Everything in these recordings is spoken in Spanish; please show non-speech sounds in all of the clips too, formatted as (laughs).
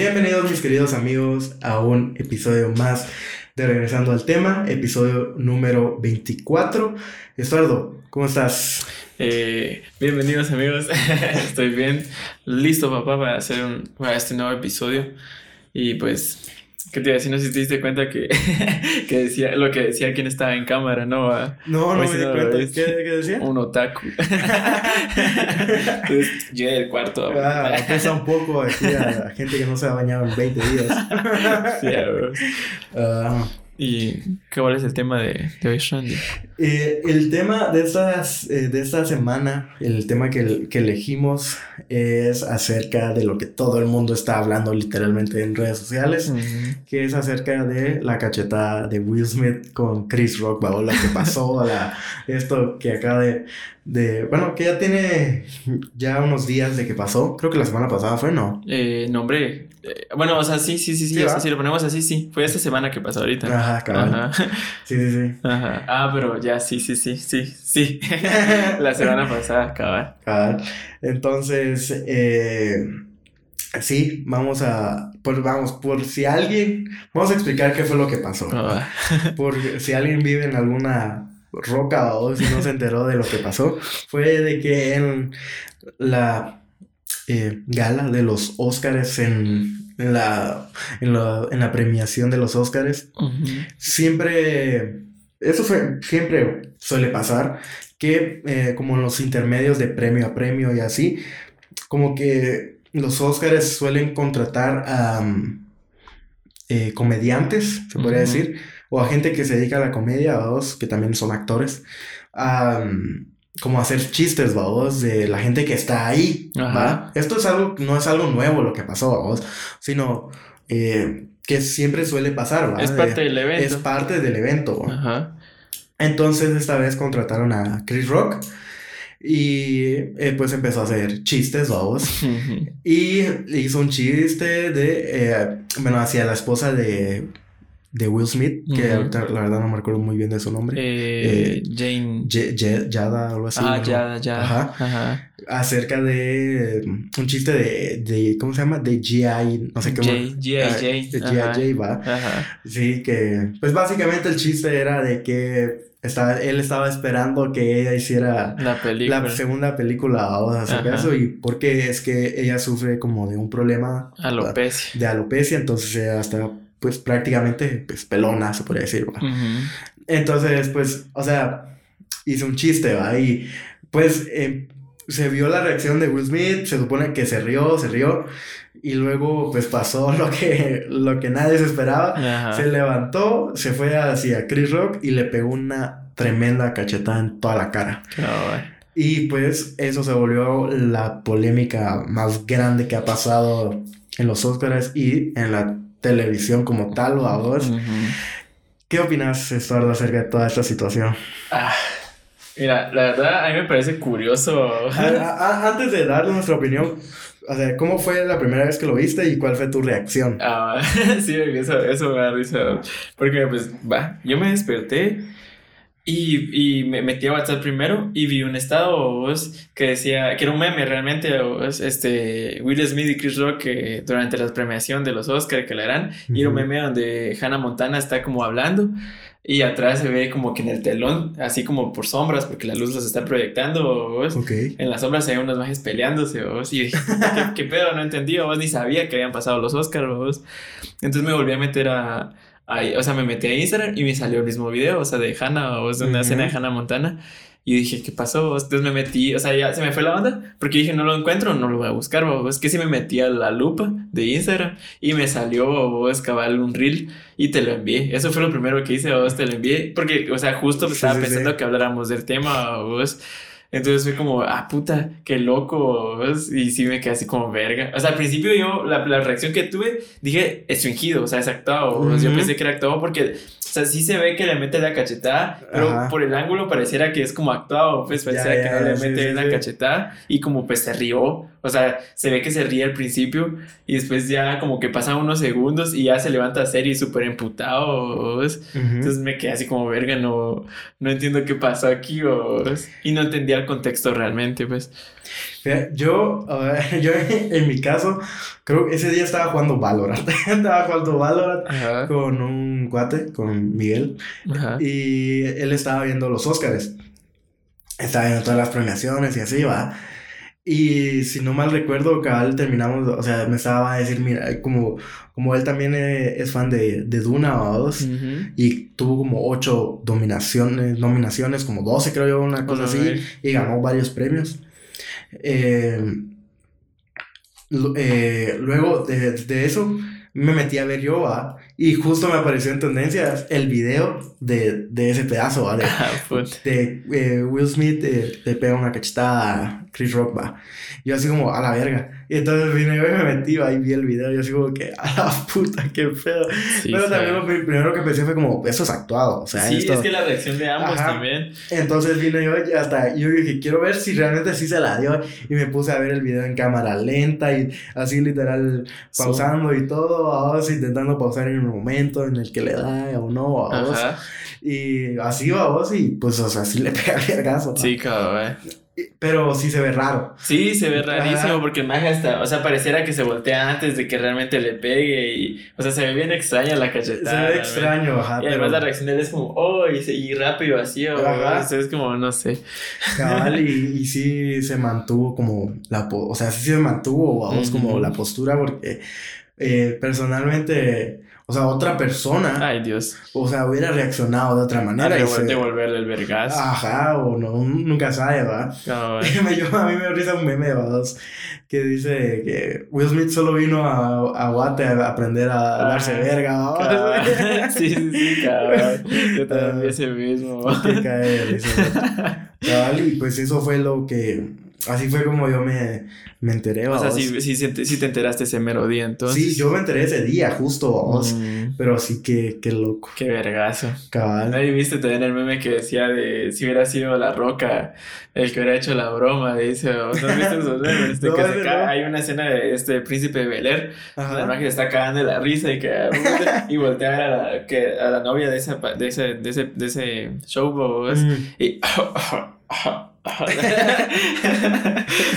Bienvenidos mis queridos amigos a un episodio más de Regresando al tema, episodio número 24. Estuardo, ¿cómo estás? Eh, bienvenidos amigos, (laughs) estoy bien, listo papá para hacer para este nuevo episodio y pues ¿Qué te iba a decir? No sé si te diste cuenta que, (laughs) que decía lo que decía quien estaba en cámara, ¿no? No, no me di cuenta. ¿Qué, ¿Qué, decía? Un otaku. (laughs) Entonces, llegué del cuarto. Ah, pesa un poco aquí a, gente que no se ha bañado en 20 días. (laughs) sí, uh, ¿Y cuál es el tema de, de hoy, Shandy? Eh, el tema de, estas, eh, de esta semana, el tema que, que, elegimos es acerca de lo que todo el mundo está hablando literalmente en redes sociales, que es acerca de la cachetada de Will Smith con Chris Rock, o lo que pasó, la, esto que acaba de, de, bueno, que ya tiene ya unos días de que pasó, creo que la semana pasada fue, ¿no? Eh, no, hombre, eh, bueno, o sea, sí, sí, sí, sí, si lo ponemos así, sí, fue esta semana que pasó ahorita. Ajá, claro. (laughs) Sí, sí, sí. Ajá. Ah, pero ya sí, sí, sí, sí, sí. (laughs) la semana pasada, cabal. Cabal. Entonces, eh, sí, vamos a, pues vamos, por si alguien, vamos a explicar qué fue lo que pasó. Ah. (laughs) por si alguien vive en alguna roca o si no se enteró de lo que pasó, fue de que en la eh, gala de los Óscares en, la, en, la, premiación de los Óscares, siempre eso fue, siempre suele pasar, que eh, como en los intermedios de premio a premio y así, como que los Oscars suelen contratar a mm, eh, comediantes, se podría decir, o a gente que se dedica a la comedia, vamos, que también son actores, a, mm, como hacer chistes, vamos, de la gente que está ahí, Esto es algo, no es algo nuevo lo que pasó, vamos, sino... Eh, que siempre suele pasar, Es parte del evento. Es parte del evento. Ajá. Entonces esta vez contrataron a Chris Rock y eh, pues empezó a hacer chistes, vamos. (laughs) y hizo un chiste de, eh, bueno, hacia la esposa de, de Will Smith, que la verdad no me recuerdo muy bien de su nombre. Eh, Jane. Yada, algo así. Ah, Yada, Yada. Ajá. Ajá acerca de un chiste de, de ¿cómo se llama? De GI, no sé qué más. GI, De GI, va. Sí, que, pues básicamente el chiste era de que estaba, él estaba esperando que ella hiciera la, película. la segunda película o acerca de eso y porque es que ella sufre como de un problema alopecia. de alopecia, entonces ella está pues prácticamente pues pelona, se podría decir, ¿va? Entonces, pues, o sea, hizo un chiste, ¿va? Y pues eh, se vio la reacción de Will Smith, se supone que se rió, se rió, y luego pues pasó (laughs) lo que, lo que nadie se esperaba, se levantó, se fue hacia Chris Rock y le pegó una tremenda cachetada en toda la cara. y pues eso se volvió la polémica más grande que ha pasado en los Oscars y en la televisión como tal, o a vos. ¿Qué opinas, Estuardo, acerca de toda esta situación? Ah, Mira, la verdad, a mí me parece curioso. antes de dar nuestra opinión, o sea, ¿cómo fue la primera vez que lo viste y cuál fue tu reacción? Ah, (laughs) sí, eso, eso me da risa. Porque, pues, va, yo me desperté y, y me metí a WhatsApp primero y vi un estado que decía, que era un meme realmente, este, Will Smith y Chris Rock durante la premiación de los Oscars que le harán, y era un meme donde Hannah Montana está como hablando y atrás se ve como que en el telón, así como por sombras, porque la luz los está proyectando, En las sombras se ven unos majes peleándose, Y dije, ¿qué, pedo? No entendí, vos ni sabía que habían pasado los Oscars, Entonces me volví a meter a, o sea, me metí a Instagram y me salió el mismo video, o sea, de Hannah, o de una escena de Hannah Montana. Y dije, ¿qué pasó? Entonces me metí, o sea, ya se me fue la onda, porque dije, no lo encuentro, no lo voy a buscar, Es que si me metí a la lupa de Instagram y me salió, vos, cabal, un reel y te lo envié. Eso fue lo primero que hice, vos, te lo envié, porque, o sea, justo estaba pensando que habláramos del tema, vos. Entonces fue como, ah, puta, qué loco. Y sí me quedé así como verga. O sea, al principio yo, la, la reacción que tuve, dije, es fingido, o sea, es actuado. Yo pensé que era actuado porque o sea, sí se ve que le mete la cachetada, pero por el ángulo pareciera que es como actuado, pues pareciera que no le mete la cachetada y como pues se rió. O sea, se ve que se ríe al principio y después ya como que pasan unos segundos y ya se levanta a serie súper emputado. Entonces me quedé así como verga, no, no entiendo qué pasó aquí. Y no entendía dar contexto realmente, pues. Yo, (laughs) yo en mi caso, creo que ese día estaba jugando Valorant. (laughs) estaba jugando Valorant con un cuate, con Miguel. Y él estaba viendo los Oscars. Estaba viendo todas las premiaciones y así, va. Y si no mal recuerdo, cabal terminamos, o sea, me estaba a decir, mira, como, como él también eh, es fan de, de Duna o dos, y tuvo como ocho dominaciones, nominaciones, como doce creo yo, una cosa así, y ganó varios premios. Eh, eh, luego de, de, eso, me metí a ver yo, y justo me apareció en tendencias el video de, de ese pedazo, de, ah, de eh, Will Smith le pega una cachetada a Chris Rock, va. Yo así como, a la verga. Y entonces vine y me metí, ahí vi el video, y así como que, (laughs) a la puta, qué pedo. Pero también lo primero que pensé fue como, eso es actuado, o sea, Sí, es que la reacción de ambos también. Entonces vine yo y hasta, yo dije, quiero ver si realmente sí se la dio, y me puse a ver el video en cámara lenta, y así literal, pausando y todo, ahora intentando pausar en el momento en el que le da o no, a vos. Y así va vos, y pues, o sea, sí le pega el (laughs) vergazo. Sí, cabrón, eh. Pero sí se ve raro. Sí, se ve rarísimo porque el maje hasta, o sea, pareciera que se voltea antes de que realmente le pegue y, o sea, se ve bien extraña la cachetada. Se ve extraño, ajá. Y además la reacción de él es como, oh, y, rápido así, o es como, no sé. Cabal, y, (laughs) y sí se mantuvo como la, o sea, sí se mantuvo, vamos, como la postura porque eh, personalmente o sea, otra persona. Ay, Dios. O sea, hubiera reaccionado de otra manera. A y devolverle el vergas. Ajá, o no, nunca sabe, ¿va? (laughs) a mí me risa un meme, ¿va? Que dice que Will Smith solo vino a, a Guate a aprender a darse verga, (laughs) sí, sí, sí, cabrón. Yo también vi ese mismo. Cae, (laughs) y pues eso fue lo que Así fue como yo me, me enteré. O sea, sí, sí, sí, te enteraste ese mero día, entonces. Sí, yo me enteré ese día, justo, vamos. Mm. Pero sí que, qué loco. Qué vergazo. Cabal. Nadie viste también el meme que decía de si hubiera sido La Roca el que hubiera hecho la broma, dice. ¿No viste esos memes? (laughs) que se Hay una escena de este príncipe de Bel Air, la imagen está cagando de la risa y que (laughs) y voltea a la, que, a la novia de, esa, de, ese, de, ese, de ese show, mm. y. (laughs) (laughs) I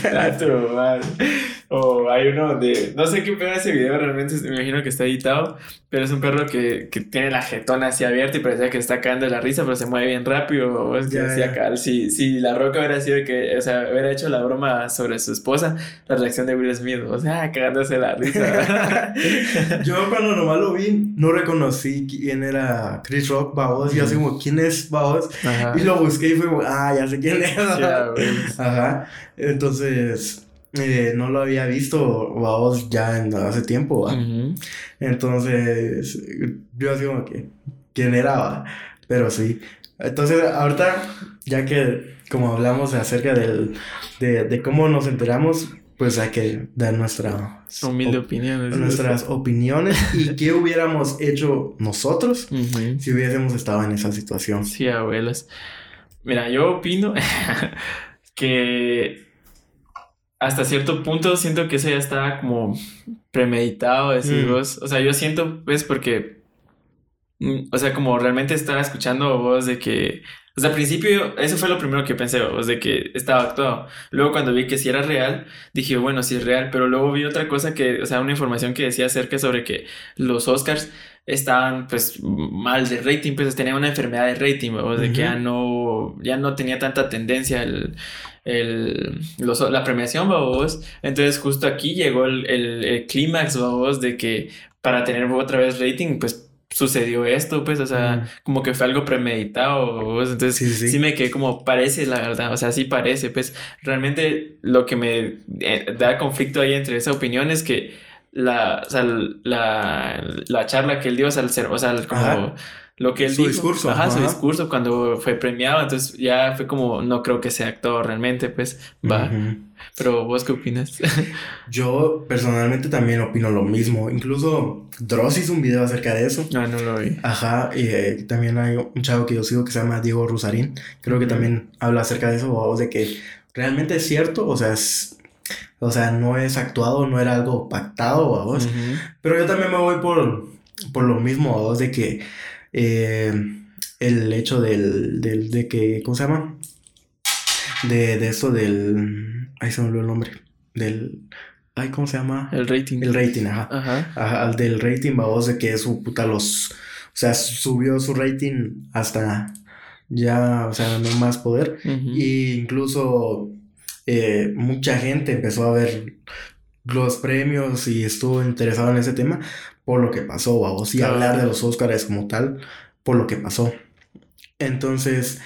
have. (laughs) Man. O hay uno de. No sé qué peor ese video, realmente me imagino que está editado. Pero es un perro que, que tiene la jetona así abierta y parece que está cagando la risa, pero se mueve bien rápido. O es que decía Cal. Si, si la roca hubiera sido que. O sea, hubiera hecho la broma sobre su esposa, la reacción de Will Smith. O sea, cagándose la risa. (laughs) Yo cuando nomás lo vi, no reconocí quién era Chris Rock, Baos. Y así como, ¿quién es Baos? Y lo busqué y fue como, ah, ya sé quién es. (laughs) Ajá. Entonces, eh, no lo había visto, vamos, ya en, hace tiempo, Entonces, yo así como que, ¿quién era? Pero sí. Entonces, ahorita, ya que como hablamos acerca del, de, cómo nos enteramos, pues hay que dar nuestra humilde opinión. Nuestras opiniones y (laughs) qué hubiéramos hecho nosotros si hubiésemos estado en esa situación. Sí, abuelas. Mira, yo opino (laughs) que hasta cierto punto siento que eso ya está como premeditado, decir mm. vos. O sea, yo siento, pues, porque. Mm, o sea, como realmente estaba escuchando vos de que. O sea, al principio, eso fue lo primero que pensé, vos, de que estaba actuado. Luego, cuando vi que si era real, dije, bueno, sí es real. Pero luego vi otra cosa que, o sea, una información que decía acerca sobre que los Oscars estaban pues mal de rating, pues tenía una enfermedad de rating, o de que ya no, ya no tenía tanta tendencia el, el, la premiación, vos. Entonces justo aquí llegó el, el, clímax, vos, de que para tener otra vez rating, pues sucedió esto, pues, o sea, como que fue algo premeditado, entonces sí, me quedé como parece, la verdad, o sea, sí parece, pues, realmente lo que me eh, da conflicto ahí entre esa opinión es que la, o sea, la, la charla que él dio, o sea, o sea como lo que él su discurso. Ajá, su discurso cuando fue premiado, entonces ya fue como, no creo que sea actor realmente, pues, va. Pero vos qué opinas? (laughs) Yo personalmente también opino lo mismo. Incluso Dross hizo un video acerca de eso. Ah, no lo vi. Ajá, y eh, también hay un chavo que yo sigo que se llama Diego Rusarín. Creo que también habla acerca de eso, o de que realmente es cierto, o sea, es o sea, no es actuado, no era algo pactado, vos. Pero yo también me voy por, por lo mismo, vos, de que eh, el hecho del, del, de que, ¿cómo se llama? de, de eso del... Ay, se me olvidó el nombre. Del... Ay, ¿cómo se llama? El rating. El rating, ajá. Ajá. ajá del rating, babos, de que su puta los... O sea, subió su rating hasta ya, o sea, no más poder. Y incluso eh, mucha gente empezó a ver los premios y estuvo interesado en ese tema por lo que pasó, babos. Y hablar de los Oscars como tal por lo que pasó. Entonces,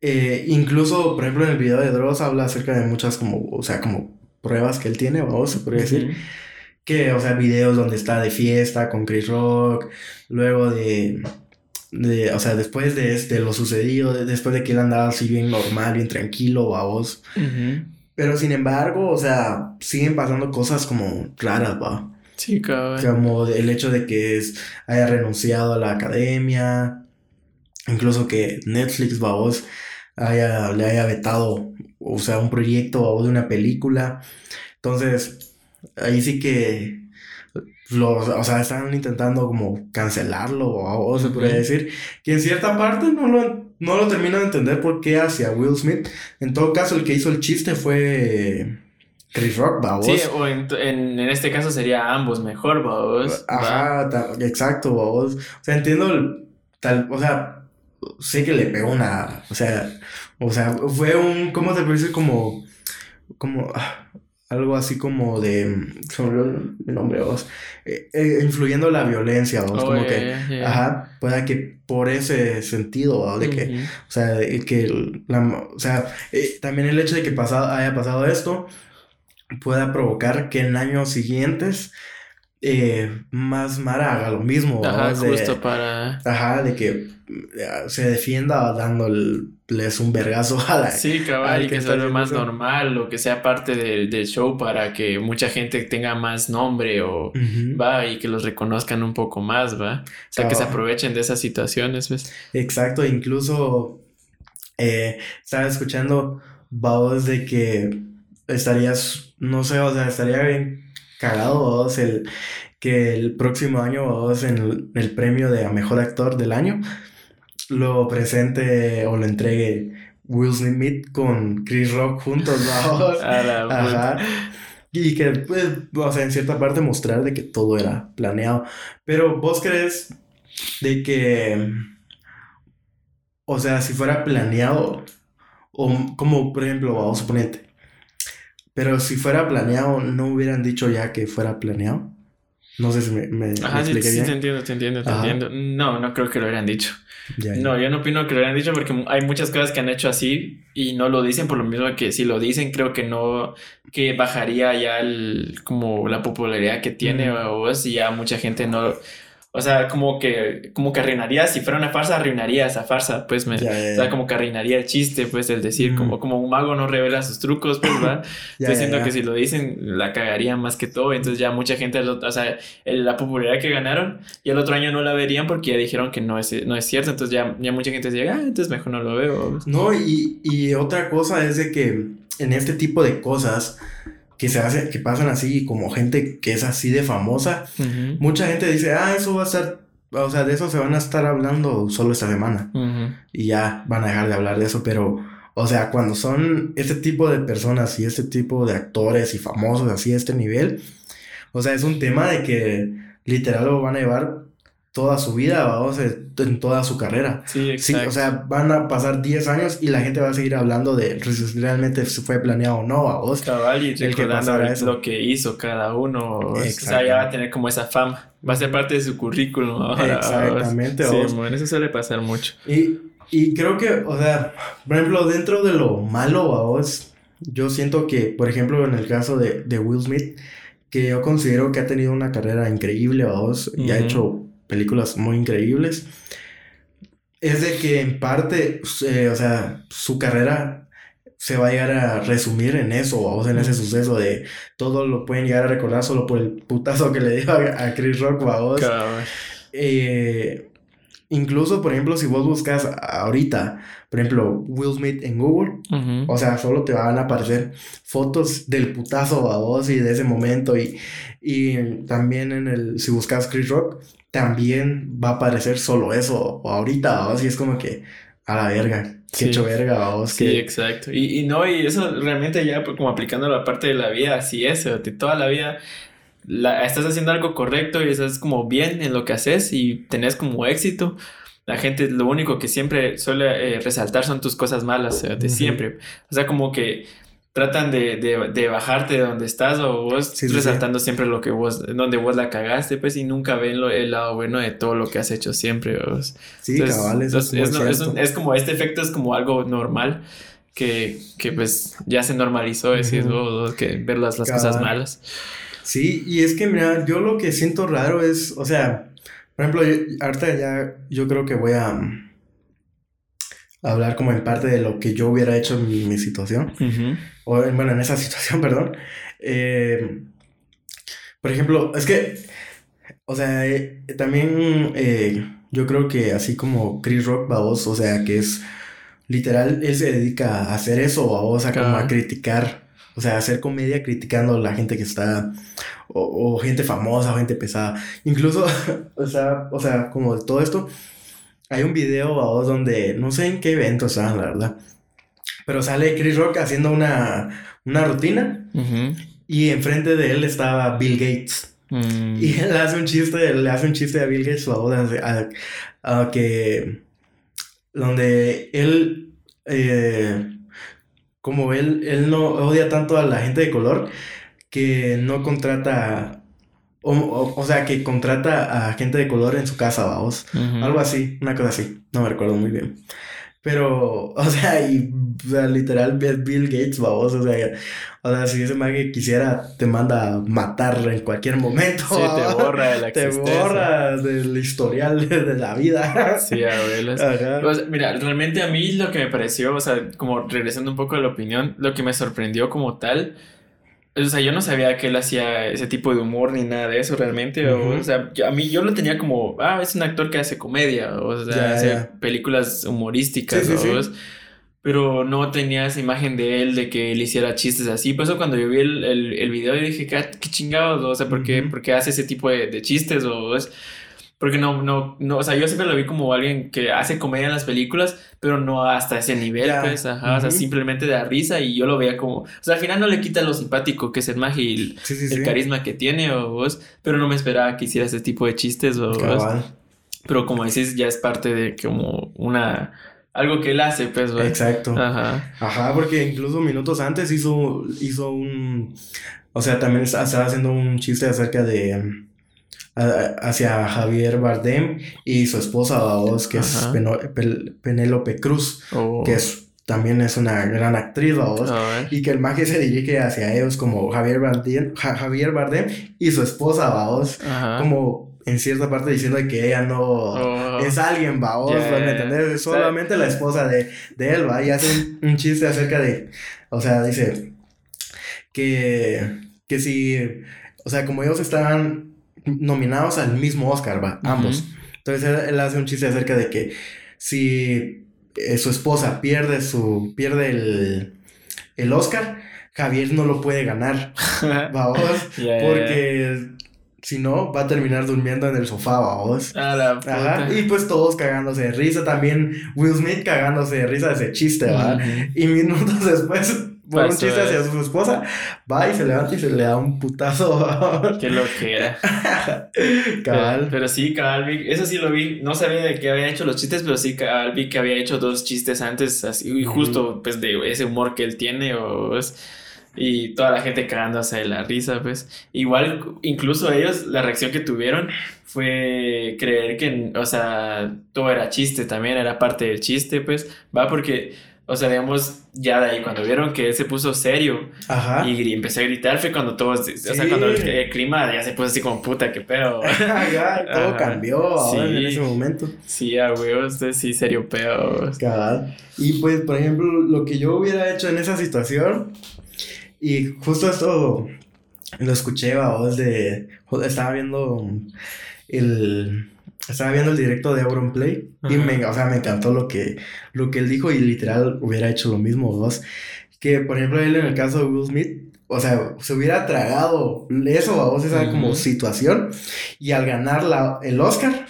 eh, incluso, por ejemplo, en el video de Dross habla acerca de muchas como, o sea, como pruebas que él tiene, vamos, se podría decir. Que, o sea, videos donde está de fiesta con Chris Rock, luego de, de o sea, después de, este, lo sucedido, después de que él andaba así bien normal, bien tranquilo, vamos. Pero sin embargo, o sea, siguen pasando cosas como raras, va. Sí, cabrón. Como el hecho de que haya renunciado a la academia, incluso que Netflix, vos haya, le haya vetado, o sea, un proyecto o de una película. Entonces, ahí sí que los, o sea, están intentando como cancelarlo, o se podría decir, que en cierta parte no lo, no lo termino de entender por qué hacia Will Smith. En todo caso, el que hizo el chiste fue Chris Rock, vos. Sí, o en, en, este caso sería ambos mejor, vos. Ajá, exacto, vos. O sea, entiendo el, tal, o sea, sé que le pegó una, o sea, o sea, fue un, ¿cómo te parece? Como, como, ah, algo así como de, sobre el nombre, vos, eh, eh, influyendo la violencia, vos, como que, ajá, pueda que por ese sentido, de que, o sea, que, la, o sea, eh, también el hecho de que pasado, haya pasado esto pueda provocar que en años siguientes eh, más Mara haga lo mismo. Ajá, justo para. Ajá, de que eh, se defienda dándoles un vergazo a la. Sí, cabal, y que, sea más normal o que sea parte del, show para que mucha gente tenga más nombre o va y que los reconozcan un poco más, va. O sea, que se aprovechen de esas situaciones, ¿ves? Exacto, incluso eh, estaba escuchando voz de que estarías, no sé, o sea, estaría bien cagado, vos, el, que el próximo año, vos, en el, premio de mejor actor del año, lo presente o lo entregue Will Smith con Chris Rock juntos, vamos. (laughs) Ajá. Y que, pues, o sea, en cierta parte mostrar de que todo era planeado. Pero vos crees de que, o sea, si fuera planeado, o como por ejemplo, vamos a suponerte, pero si fuera planeado, ¿no hubieran dicho ya que fuera planeado? No sé si me, me, Ajá, sí, sí, te entiendo, te entiendo, te entiendo. No, no creo que lo hubieran dicho. No, yo no opino que lo hubieran dicho porque hay muchas cosas que han hecho así y no lo dicen por lo mismo que si lo dicen creo que no, que bajaría ya el, como la popularidad que tiene o si ya mucha gente no, o sea, como que, como que arruinaría, si fuera una farsa, arruinaría esa farsa, pues me, o sea, como que arruinaría el chiste, pues el decir, como, como un mago no revela sus trucos, pues va, (laughs) siento que si lo dicen, la cagaría más que todo, entonces ya mucha gente, o sea, la popularidad que ganaron, y el otro año no la verían porque ya dijeron que no es, no es cierto, entonces ya, ya mucha gente dice, ah, entonces mejor no lo veo. No, y, y otra cosa es de que en este tipo de cosas, que se hace, que pasan así, como gente que es así de famosa, mucha gente dice, ah, eso va a estar, o sea, de eso se van a estar hablando solo esta semana. Y ya van a dejar de hablar de eso, pero, o sea, cuando son este tipo de personas y este tipo de actores y famosos así a este nivel, o sea, es un tema de que literal lo van a llevar toda su vida, vamos, en toda su carrera. Sí, exacto. o sea, van a pasar 10 años y la gente va a seguir hablando de si realmente fue planeado o no, a vos. Cabal, y el que lo que hizo cada uno. O sea, ya va a tener como esa fama. Va a ser parte de su currículum ahora. Exactamente. Sí, bueno, eso suele pasar mucho. Y, y creo que, o sea, por ejemplo, dentro de lo malo a vos, yo siento que, por ejemplo, en el caso de, de Will Smith, que yo considero que ha tenido una carrera increíble a vos y ha hecho películas muy increíbles, es de que en parte, eh, o sea, su carrera se va a llegar a resumir en eso, o en ese suceso de todo lo pueden llegar a recordar solo por el putazo que le dio a, Chris Rock, vos. Eh, incluso, por ejemplo, si vos buscas ahorita, por ejemplo, Will Smith en Google, o sea, solo te van a aparecer fotos del putazo a vos y de ese momento, y, y también en el, si buscas Chris Rock, también va a aparecer solo eso o ahorita, o así es como que, a la verga. Qué hecho verga, vos. Sí, exacto. Y, y no, y eso realmente ya pues, como aplicando la parte de la vida, así es, de toda la vida la, estás haciendo algo correcto y estás como bien en lo que haces y tenés como éxito. La gente lo único que siempre suele eh, resaltar son tus cosas malas, de siempre. O sea, como que tratan de, de, bajarte de donde estás o vos resaltando siempre lo que vos, donde vos la cagaste, pues, y nunca ven lo, el lado bueno de todo lo que has hecho siempre. Sí, es, como este efecto es como algo normal que, que pues ya se normalizó, decir, que ver las, las cosas malas. Sí, y es que, mira, yo lo que siento raro es, o sea, por ejemplo, ahorita ya yo creo que voy a mm, hablar como en parte de lo que yo hubiera hecho en mi, situación, o bueno, en esa situación, (laughs) perdón. Eh, por ejemplo, es que, o sea, eh, también eh, yo creo que así como Chris Rock, vos, o sea, que es literal, él se dedica a hacer eso, vos, a como a criticar o sea, hacer comedia criticando a la gente que está, o, gente famosa, o gente pesada. Incluso, (laughs) o sea, o sea, como de todo esto, hay un video, vos, donde, no sé en qué evento está, la verdad, pero sale Chris Rock haciendo una, una rutina y enfrente de él estaba Bill Gates. Mm. Y (laughs) él hace un chiste, le hace un chiste a Bill Gates, a, a que, donde él... Eh, como él, él no odia tanto a la gente de color que no contrata, o, o, sea, que contrata a gente de color en su casa, vamos. Algo así, una cosa así, no me recuerdo muy bien. Pero, (laughs) o sea, y o sea, literal Bill Gates, vamos, o sea, o sea, si ese que quisiera, te manda a matar en cualquier momento. Sí, te borra de la Te borra del historial de, la vida. Sí, abuelos. Pues, mira, realmente a mí lo que me pareció, o sea, como regresando un poco a la opinión, lo que me sorprendió como tal o sea, yo no sabía que él hacía ese tipo de humor ni nada de eso realmente. o, sea, a mí yo lo tenía como, ah, es un actor que hace comedia, o sea, hace películas humorísticas, Pero no tenía esa imagen de él, de que él hiciera chistes así. Por eso cuando yo vi el, el, video, yo dije, ¿qué, qué chingados? O sea, ¿por qué, ¿por qué hace ese tipo de, de chistes? O es porque no, no, no, o sea, yo siempre lo vi como alguien que hace comedia en las películas, pero no hasta ese nivel, pues, ajá, o sea, simplemente da risa y yo lo veía como, o sea, al final no le quita lo simpático que es el magia y el, carisma que tiene o vos, pero no me esperaba que hiciera ese tipo de chistes o pero como decís, ya es parte de como una, algo que él hace, pues, ¿verdad? Exacto. Ajá. Ajá, porque incluso minutos antes hizo, hizo un, o sea, también estaba haciendo un chiste acerca de hacia Javier Bardem y su esposa, vos, que es Penélope Cruz, oh. que es, también es una gran actriz, vos, y que el magia se dirige hacia ellos como Javier Bardem, Javier Bardem y su esposa, vos, como en cierta parte diciendo que ella no oh. es alguien, vos, ¿me entendés? solamente la esposa de, de él, va, y hace un, chiste acerca de, o sea, dice que, que si, o sea, como ellos estaban nominados al mismo Oscar, va, ambos. Entonces él, hace un chiste acerca de que si eh, su esposa pierde su pierde el, el Oscar, Javier no lo puede ganar, (laughs) vamos, porque si no, va a terminar durmiendo en el sofá, vamos. Y pues todos cagándose de risa. También Will Smith cagándose de risa de ese chiste, ¿va? Y minutos después por un chiste hacia su esposa, va y se levanta y se le da un putazo. Qué lo que era. (laughs) cabal. Pero, sí, cabal, eso sí lo vi. No sabía de qué había hecho los chistes, pero sí, cabal, vi que había hecho dos chistes antes, así, y justo, pues, de ese humor que él tiene, o y toda la gente cagándose de la risa, pues. Igual, incluso ellos, la reacción que tuvieron fue creer que, o sea, todo era chiste también, era parte del chiste, pues, va, porque o sea, digamos, ya de ahí, cuando vieron que él se puso serio y empecé a gritar, fue cuando todos, o sea, cuando el, clima ya se puso así como puta, qué pedo. (laughs) ya, todo cambió ahora en ese momento. Sí, a huevos, sí, serio pedo. Y pues, por ejemplo, lo que yo hubiera hecho en esa situación, y justo esto lo escuché, vos, de, estaba viendo el estaba viendo el directo de Auronplay y me, o sea, me encantó lo que, lo que él dijo y literal hubiera hecho lo mismo dos. Que, por ejemplo, él en el caso de Will Smith, o sea, se hubiera tragado eso, a vos, esa como situación y al ganar la, el Oscar,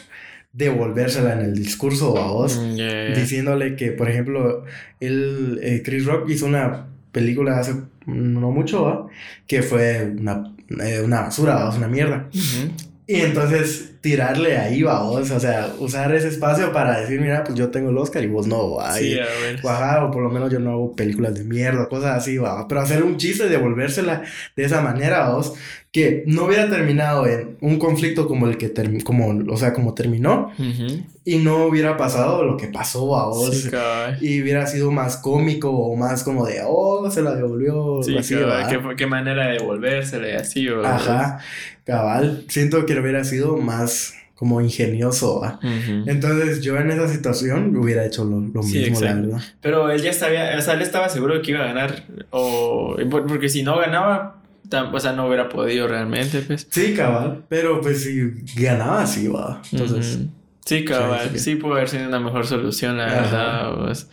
devolvérsela en el discurso a vos, mm, diciéndole que, por ejemplo, él, eh, Chris Rock hizo una película hace no mucho, que fue una, eh, una basura, una mierda. Y entonces tirarle ahí, vos, o sea, usar ese espacio para decir, mira, pues yo tengo el Oscar y vos no, va. Sí, o por lo menos yo no hago películas de mierda, cosas así, va. Pero hacer un chiste y devolvérsela de esa manera, vos, que no hubiera terminado en un conflicto como el que terminó, como, o sea, como terminó, y no hubiera pasado lo que pasó a vos, y hubiera sido más cómico o más como de, oh, se la devolvió, sí, así, ¿Qué, qué, manera de devolvérsela así, o Ajá, cabal, siento que hubiera sido más como ingenioso. Entonces yo en esa situación hubiera hecho lo, mismo, la verdad. Pero él ya sabía, o sea, él estaba seguro de que iba a ganar, o porque si no ganaba, o sea, no hubiera podido realmente, pues. Sí, cabal. Pero pues si ganaba, sí va. Entonces. Sí, cabal. Sí, pudo haber sido una mejor solución, la verdad. Pues.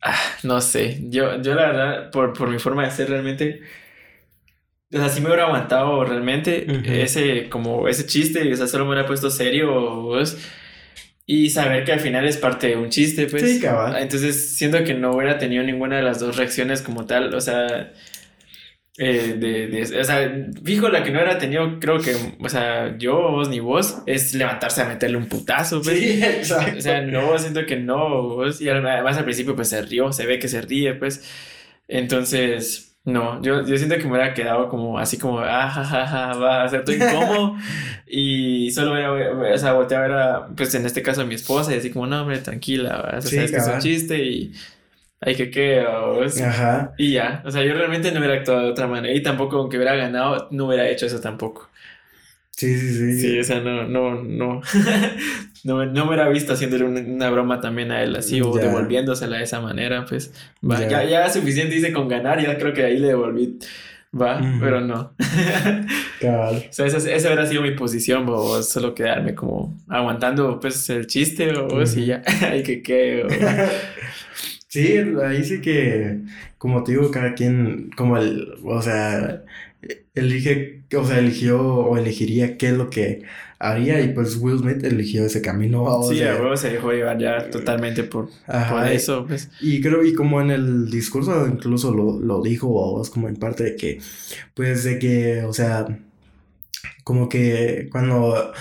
Ah, no sé. Yo, yo la verdad, por, por mi forma de ser realmente. O sea, sí me hubiera aguantado realmente ese, como ese chiste, o sea, solo me hubiera puesto serio, pues, y saber que al final es parte de un chiste, pues. Sí, cabal. Entonces, siento que no hubiera tenido ninguna de las dos reacciones como tal, o sea, eh, de, de, o sea, fijo, la que no era tenido, creo que, o sea, yo, vos ni vos, es levantarse a meterle un putazo, pues. Sí, exacto. O sea, no, siento que no, vos, y además al principio, pues se rió, se ve que se ríe, pues. Entonces, no, yo, yo siento que me hubiera quedado como así como, ah, ja, ja, ja, va a ser todo incómodo. (laughs) y solo voy a, o sea, volteé a ver a, pues en este caso a mi esposa y así como, no, hombre, tranquila, o sea, sabes que es un chiste y ay, que qué, Ajá. Y ya, o sea, yo realmente no hubiera actuado de otra manera y tampoco, aunque hubiera ganado, no hubiera hecho eso tampoco. Sí, sí, sí. Sí, o sea, no, no, no. (laughs) no, no me hubiera visto haciéndole una, broma también a él así o devolviéndosela de esa manera, pues. Va, ya. ya, suficiente hice con ganar, ya creo que ahí le devolví. Va, pero no. (laughs) Cabal. O sea, esa, esa, hubiera sido mi posición, o solo quedarme como aguantando pues el chiste o si ya, (laughs) ay que qué. Sí, ahí sí que, como te digo, cada quien, como el, o sea, elige, o sea, eligió o elegiría qué es lo que haría y pues Will Smith eligió ese camino. sí, a huevo se dejó llevar ya totalmente por, por eso, pues. Y creo, y como en el discurso incluso lo, lo dijo, o como en parte de que, pues de que, o sea, como que cuando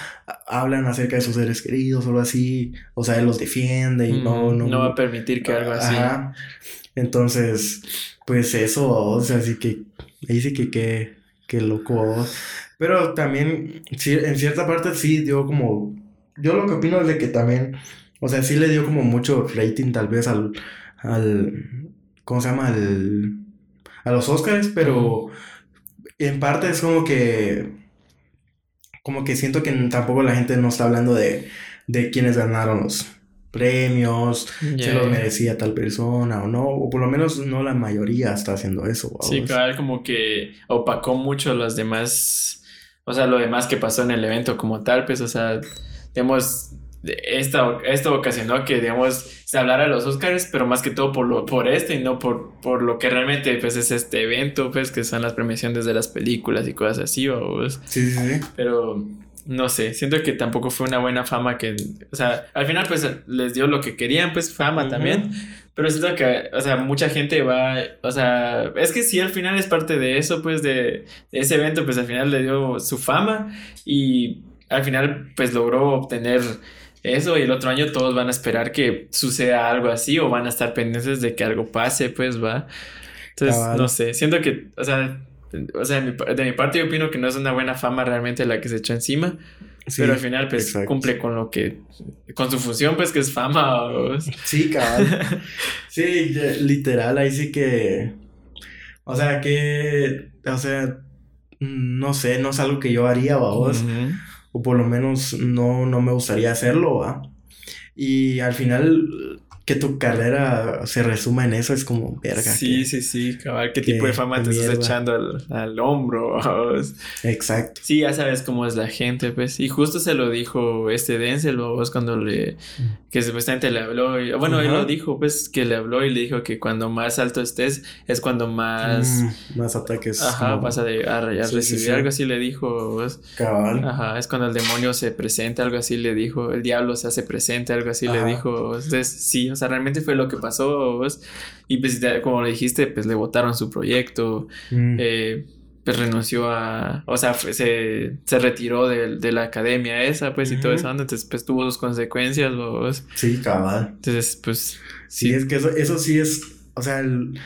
hablan acerca de sus seres queridos o algo así, o sea, él los defiende y no, no... No va a permitir que algo así... Entonces, pues eso, o sea, así que dice que qué que loco. Pero también, sí, en cierta parte sí dio como... Yo lo que opino es de que también, o sea, sí le dio como mucho rating tal vez al... al ¿Cómo se llama? Al, a los Oscars, pero en parte es como que como que siento que tampoco la gente no está hablando de, de quienes ganaron los premios, si los merecía tal persona o no, o por lo menos no la mayoría está haciendo eso. Sí, claro, como que opacó mucho los demás, o sea, lo demás que pasó en el evento como tal, pues, o sea, digamos, esta, esto ocasionó que, digamos, se hablara de los Oscars, pero más que todo por, lo, por esto y no por, por lo que realmente pues, es este evento, pues, que son las premiaciones de las películas y cosas así, o, Sí, sí, sí. Pero, no sé, siento que tampoco fue una buena fama que, o sea, al final, pues, les dio lo que querían, pues, fama también. Pero siento que, o sea, mucha gente va, o sea, es que sí, al final es parte de eso, pues, de, de ese evento, pues, al final le dio su fama y al final, pues, logró obtener eso y el otro año todos van a esperar que suceda algo así o van a estar pendientes de que algo pase, pues va. Entonces, no sé, siento que, o sea, o sea, de mi parte yo opino que no es una buena fama realmente la que se echó encima. pero al final, pues, cumple con lo que... Con su función, pues, que es fama. Sí, cabal. (laughs) sí, literal, ahí sí que... O sea, que... O sea, no sé, no es algo que yo haría, vos o por lo menos no, no me gustaría hacerlo, ¿va? Y al final, que tu carrera se resuma en eso es como verga. Sí, sí, sí, cabal, qué tipo de fama te estás echando al, hombro. (laughs) Exacto. Sí, ya sabes cómo es la gente, pues. Y justo se lo dijo este Denzel, vos cuando le. que supuestamente le habló. bueno, él lo dijo, pues, que le habló y le dijo que cuando más alto estés es cuando más. Mm, más ataques. Ajá, vas a, recibir algo así, le dijo. Cabal. Ajá, es cuando el demonio se presenta, algo así le dijo. El diablo se hace presente, algo así le dijo. Entonces, sí, o sea, realmente fue lo que pasó. Y pues, como le dijiste, pues le votaron su proyecto. Mm. Eh, pues renunció a. O sea, se, se retiró de, de, la academia esa, pues, y todo eso. Entonces, pues tuvo sus consecuencias. ¿vos? Sí, cabal. Entonces, pues. Sí, es que eso, eso sí es. O sea, el,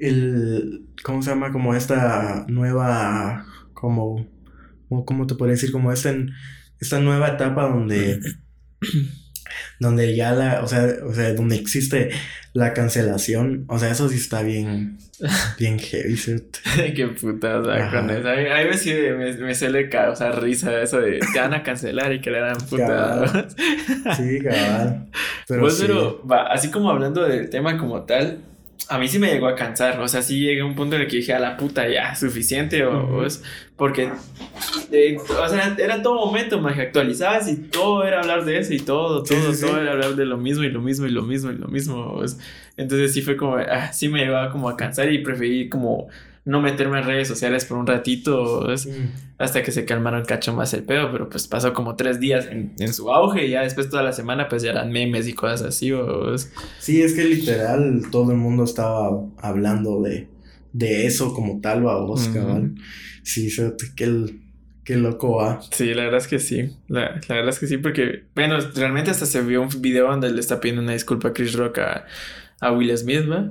el. ¿Cómo se llama? Como esta nueva. Como. ¿Cómo te podría decir? Como esta, esta nueva etapa donde. (clears throat) donde ya la, o sea, o sea, donde existe la cancelación, o sea, eso sí está bien, (laughs) bien heavy, ¿cierto? (laughs) Qué puta, o sea, con eso. A mí, me, me, me suele causar risa eso de te van a cancelar y que le dan puta. (laughs) Sí, cabal. Pero, pues, pero va, así como hablando del tema como tal, a mí sí me llegó a cansar, o sea, sí llegué a un punto en el que dije, a la puta, ya, suficiente, o, es porque, eh, o sea, era todo momento, más que actualizabas y todo era hablar de eso y todo, todo, todo era hablar de lo mismo y lo mismo y lo mismo y lo mismo, entonces sí fue como, ah, sí me llevaba como a cansar y preferí como no meterme en redes sociales por un ratito mm. hasta que se calmaron cacho más el pedo, pero pues pasó como tres días en, su auge y ya después toda la semana pues ya eran memes y cosas así. Sí, es que literal todo el mundo estaba hablando de, de eso como tal, va vos, cabal. Sí, qué, qué loco va. Sí, la verdad es que sí. La, la, verdad es que sí, porque, bueno, realmente hasta se vio un video donde le está pidiendo una disculpa a Chris Rock a a Will Smith, ¿va?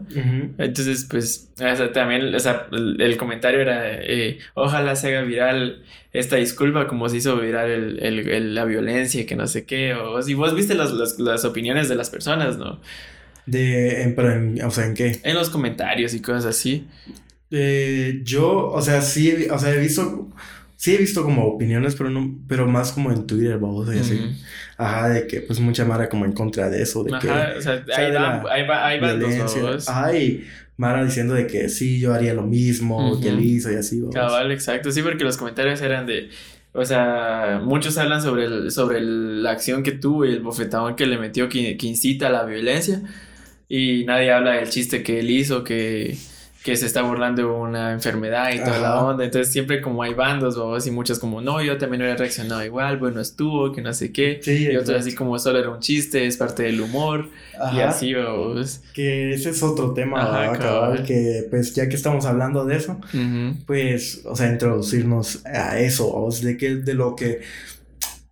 Entonces, pues, también, o sea, el, comentario era, eh, ojalá se haga viral esta disculpa como se hizo viral el, el, la violencia, que no sé qué, o si vos viste las, las, opiniones de las personas, ¿no? De, en, o sea, ¿en qué? En los comentarios y cosas así. Eh, yo, o sea, sí, o sea, he visto Sí he visto como opiniones, pero no, pero más como en Twitter, vamos, y así. Ajá, de que pues mucha Mara como en contra de eso, de Ajá, que... o sea, ahí, va, ahí, va, ahí Ajá, y Mara diciendo de que sí, yo haría lo mismo, que él hizo y así, vamos. Cabal, exacto, sí, porque los comentarios eran de... O sea, muchos hablan sobre, el, sobre la acción que tuvo y el bofetadón que le metió que, que incita a la violencia. Y nadie habla del chiste que él hizo, que que se está burlando de una enfermedad y toda la onda. Entonces siempre como hay bandos, vos, y muchos como, no, yo también hubiera reaccionado igual, bueno, estuvo, que no sé qué. y otros así como solo era un chiste, es parte del humor. Y así, vos. Que ese es otro tema, Ajá, que pues ya que estamos hablando de eso, pues, o sea, introducirnos a eso, vos, de que de lo que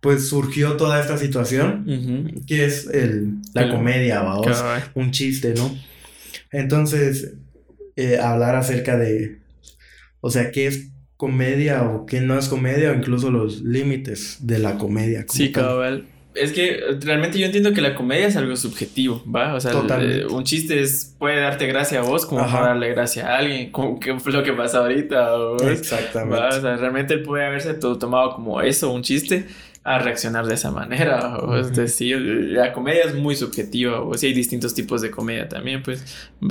pues surgió toda esta situación, que es el, la comedia, vamos, un chiste, ¿no? Entonces, eh, hablar acerca de, o sea, qué es comedia o qué no es comedia o incluso los límites de la comedia. Sí, cabal. Es que realmente yo entiendo que la comedia es algo subjetivo, ¿va? O sea, eh, un chiste es, puede darte gracia a vos como para darle gracia a alguien, como que fue lo que pasa ahorita. Exactamente. O sea, realmente él puede haberse todo tomado como eso, un chiste, a reaccionar de esa manera. O es decir, la comedia es muy subjetiva, o si hay distintos tipos de comedia también, pues.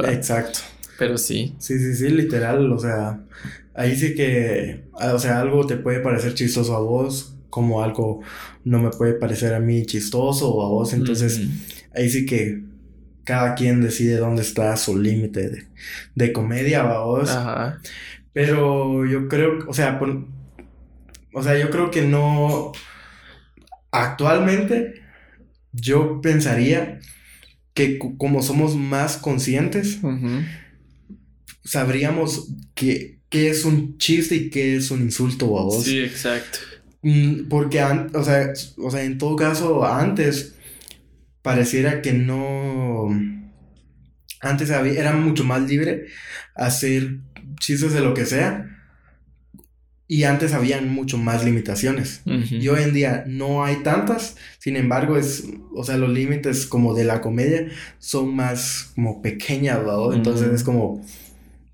Exacto. Pero sí. Sí, sí, sí, literal, o sea, ahí sí que, o sea, algo te puede parecer chistoso a vos, como algo no me puede parecer a mí chistoso o a vos, entonces ahí sí que cada quien decide dónde está su límite de, de, comedia a vos. Ajá. Pero yo creo, o sea, o sea, yo creo que no, actualmente yo pensaría que como somos más conscientes, sabríamos qué es un chiste y qué es un insulto a vos. Sí, exacto. Mm, porque, o, sea, o sea, en todo caso, antes pareciera que no... Antes había, era mucho más libre hacer chistes de lo que sea. Y antes habían mucho más limitaciones. Y hoy en día no hay tantas. Sin embargo, es, o sea, los límites como de la comedia son más como pequeñas, ¿no? Entonces es como,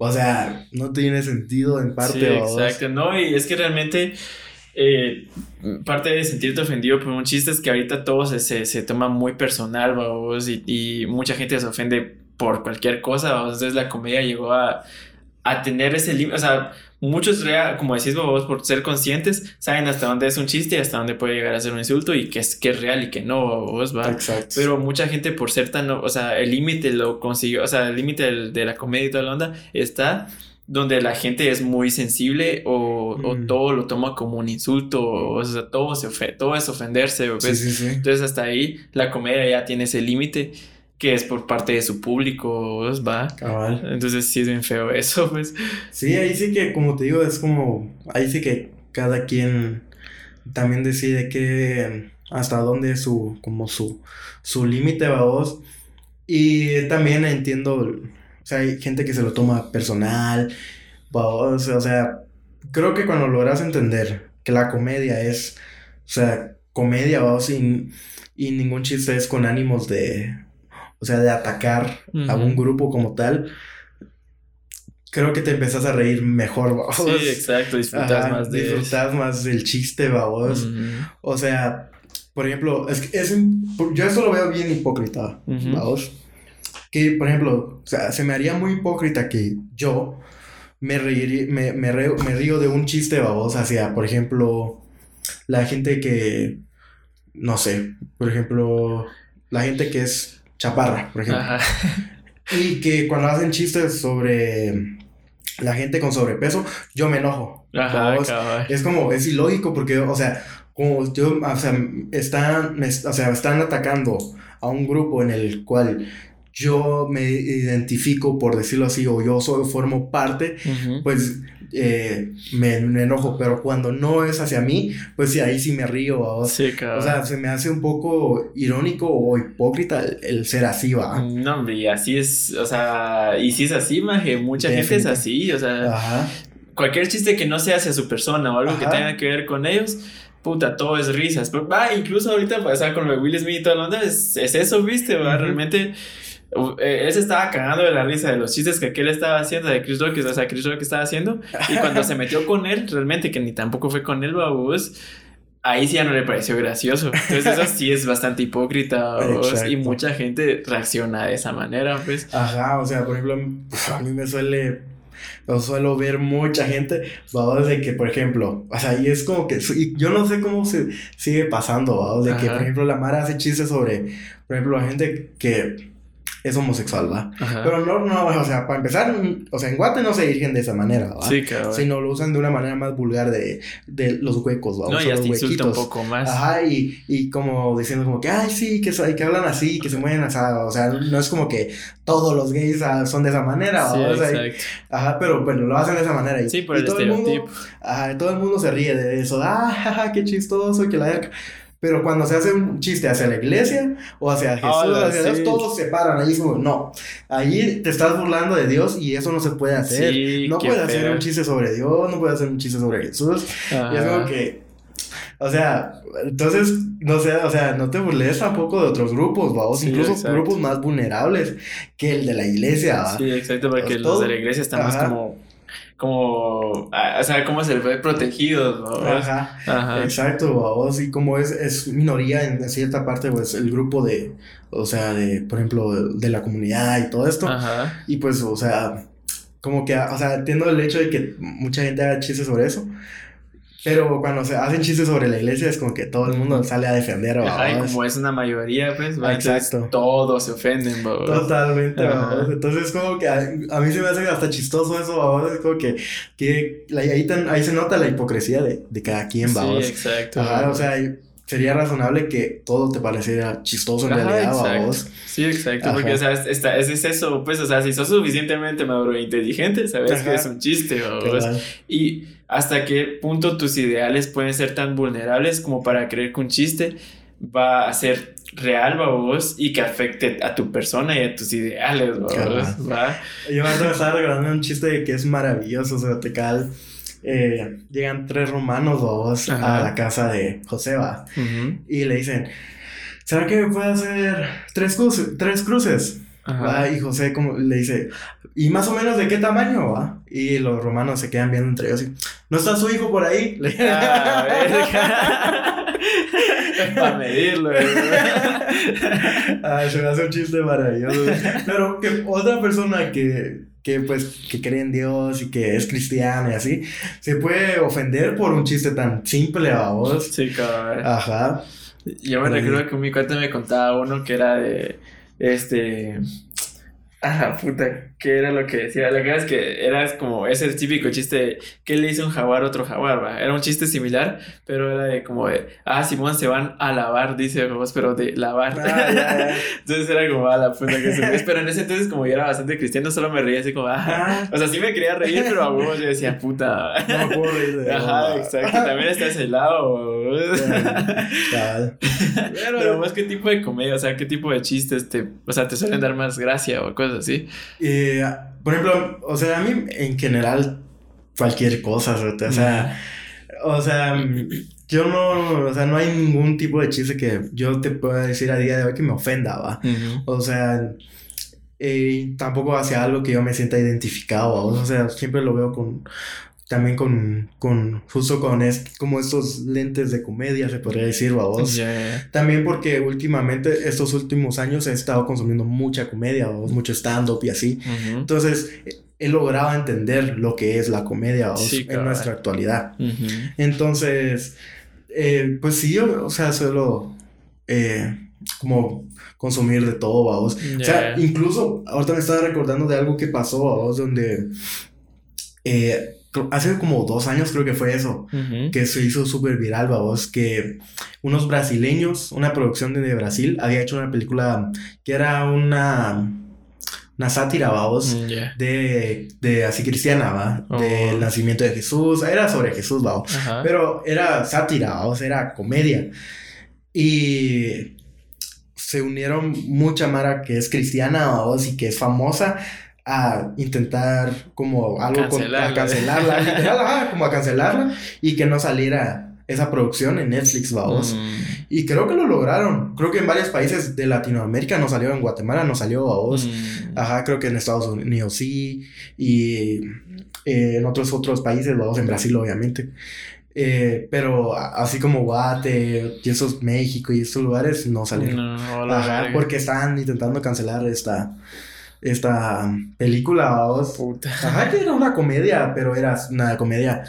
o sea, no tiene sentido en parte. Sí, exacto, no, y es que realmente eh, parte de sentirte ofendido por un chiste es que ahorita todo se, se, toma muy personal, vamos, y, y, mucha gente se ofende por cualquier cosa, vamos. Entonces la comedia llegó a, a tener ese límite, o sea, muchos, como decís vos, por ser conscientes, saben hasta dónde es un chiste y hasta dónde puede llegar a ser un insulto y que es, que es real y que no, vos, va. Exacto. Pero mucha gente por ser tan, o sea, el límite lo consiguió, o sea, el límite de la comedia y toda la onda está donde la gente es muy sensible o, o mm. todo lo toma como un insulto, o, sea, todo, se todo es ofenderse. Entonces hasta ahí la comedia ya tiene ese límite que es por parte de su público, ¿va? Cabal. Entonces sí es bien feo eso, pues. Sí, ahí sí que, como te digo, es como, ahí sí que cada quien también decide que hasta dónde es su, como su, su límite, va vos. Y también entiendo o sea, hay gente que se lo toma personal. O sea, creo que cuando logras entender que la comedia es, o sea, comedia, o sin, y ningún chiste es con ánimos de, o sea, de atacar a un grupo como tal, creo que te empezás a reír mejor, (laughs) ¿va? Sí, exacto, disfrutas más de Disfrutas más del chiste, vamos. O sea, por ejemplo, es, es, yo eso lo veo bien hipócrita, vamos que, por ejemplo, o sea, se me haría muy hipócrita que yo me, me, me, río de un chiste baboso hacia, por ejemplo, la gente que, no sé, por ejemplo, la gente que es chaparra, por ejemplo. (laughs) Y que cuando hacen chistes sobre la gente con sobrepeso, yo me enojo. Ajá, es como, es ilógico porque, o sea, como yo, o sea, están, o sea, están atacando a un grupo en el cual yo me identifico, por decirlo así, o yo soy, formo parte, pues eh, me, enojo, pero cuando no es hacia mí, pues sí, ahí sí me río. O, sea, se me hace un poco irónico o hipócrita el, ser así, va. No, hombre, y así es, o sea, y si es así, maje, mucha gente es así, o sea, cualquier chiste que no sea hacia su persona o algo que tenga que ver con ellos puta, todo es risas. Va, incluso ahorita, o sea, con lo de Will Smith y toda la onda, es, eso, ¿viste? ¿va? Realmente eh, él se estaba cagando de la risa de los chistes que aquel estaba haciendo, de Chris Rock, o sea, Chris Rock estaba haciendo. Y cuando se metió con él, realmente, que ni tampoco fue con él, babús, ahí sí ya no le pareció gracioso. Entonces, eso sí es bastante hipócrita, y mucha gente reacciona de esa manera, pues. Ajá, o sea, por ejemplo, a mí me suele yo suelo ver mucha gente, vamos, de que, por ejemplo, o sea, y es como que, yo no sé cómo se sigue pasando, vamos, de que, por ejemplo, la Mara hace chistes sobre, por ejemplo, la gente que es homosexual, ¿va? Pero no, no, o sea, para empezar, o sea, en Guate no se dirigen de esa manera, ¿va? Sí, claro. Sino lo usan de una manera más vulgar de, de los huecos, ¿va? No, ya te insulta un poco más. Ajá, y, y como diciendo como que, ay, sí, que, que hablan así, que se mueven así, o sea, no es como que todos los gays ah, son de esa manera, sí, o sea, exacto. ajá, pero bueno, lo hacen de esa manera. Y, sí, por el todo estereotipo. El mundo, ajá, todo el mundo se ríe de eso, ah, jaja, qué chistoso, que la... Pero cuando se hace un chiste hacia la iglesia o hacia Jesús, hacia Dios, todos se paran ahí como, no, ahí te estás burlando de Dios y eso no se puede hacer. no puedes hacer un chiste sobre Dios, no puedes hacer un chiste sobre Jesús. Y es como que, o sea, entonces, no sé, o sea, no te burles tampoco de otros grupos, vamos, incluso grupos más vulnerables que el de la iglesia. ¿va? Sí, exacto, porque los de la iglesia están más como como, ah, o sea, cómo se ve protegido, ¿no? Ajá, Ajá. exacto, vos, y como es, es minoría en cierta parte, pues, el grupo de, o sea, de, por ejemplo, de, la comunidad y todo esto, Ajá. y pues, o sea, como que, o sea, entiendo el hecho de que mucha gente haga chistes sobre eso, pero cuando se hacen chistes sobre la iglesia es como que todo el mundo sale a defender Ajá, y como es una mayoría, pues, Exacto. todos se ofenden, Totalmente, Entonces como que a, mí se me hace hasta chistoso eso, ¿va? Es como que, que ahí, ahí se nota la hipocresía de, de cada quien, ¿va? Sí, exacto. Ajá, o sea, sería razonable que todo te pareciera chistoso en realidad, exacto. Sí, exacto, porque, o sea, es, es, eso, pues, o sea, si sos suficientemente maduro e inteligente, sabes que es un chiste, ¿va? Y hasta qué punto tus ideales pueden ser tan vulnerables como para creer que un chiste va a ser real, vos, y que afecte a tu persona y a tus ideales, ¿va? Yo me estaba recordando un chiste que es maravilloso, o sea, te cal. Eh, llegan tres romanos vos a la casa de Joseba y le dicen, ¿será que me puede hacer tres, cruces, tres cruces? ¿Va? Y José como le dice, ¿y más o menos de qué tamaño va? Y los romanos se quedan viendo entre ellos y, ¿no está su hijo por ahí? (laughs) Ah, (laughs) Para medirlo. Ay, se me hace un chiste maravilloso. Pero que otra persona que, que pues que cree en Dios y que es cristiana y así, se puede ofender por un chiste tan simple a vos. Sí, cabrón. Ajá. Yo me recuerdo que mi cuate me contaba uno que era de este Ah, puta, ¿qué era lo que decía? La verdad es que era como ese típico chiste que le hizo un jaguar a otro jaguar, ¿va? Era un chiste similar, pero era de como de, ah, Simón se van a lavar, dice vos, pero de lavar. Ah, (laughs) entonces era como, a la puta que se Pero en ese entonces, como yo era bastante cristiano, solo me reía así como, ah. ah. O sea, sí me quería reír, pero a huevos yo decía, puta. No puedo reír de Ajá, exacto. También está ese lado. (laughs) pero, pero vos, ¿qué tipo de comedia? O sea, ¿qué tipo de chistes te, o sea, te suelen dar más gracia o cosas así. Eh, por ejemplo, o sea, a mí en general cualquier cosa, o sea, o sea, yo no, o sea, no hay ningún tipo de chiste que yo te pueda decir a día de hoy que me ofenda, ¿va? O sea, eh, tampoco hacia algo que yo me sienta identificado, o sea, siempre lo veo con, también con, con justo con es, como estos lentes de comedia, se podría decir, vos. También porque últimamente, estos últimos años, he estado consumiendo mucha comedia, vos, mucho stand-up y así. Entonces, he logrado entender lo que es la comedia en nuestra actualidad. Entonces, eh, pues sí, yo, o sea, suelo eh, como consumir de todo, vos. O sea, incluso ahorita me estaba recordando de algo que pasó, vos, donde... Eh, hace como dos años creo que fue eso, que se hizo súper viral, vos, que unos brasileños, una producción de Brasil, había hecho una película que era una, una sátira, vamos, mm, de, de así cristiana, va, del oh. nacimiento de Jesús, era sobre Jesús, vamos, pero era sátira, vamos, era comedia. Y se unieron mucha Mara que es cristiana, vamos, y que es famosa a intentar como algo a cancelarla, (laughs) como a cancelarla y que no saliera esa producción en Netflix, vamos. Mm. Y creo que lo lograron. Creo que en varios países de Latinoamérica no salió, en Guatemala no salió, vamos. Mm. Ajá, creo que en Estados Unidos sí. Y eh, en otros otros países, vamos, en Brasil obviamente. Eh, pero así como Guate y esos México y estos lugares no salieron. Ajá, porque están intentando cancelar esta esta película, vamos. Puta. Ajá, que era una comedia, pero era una comedia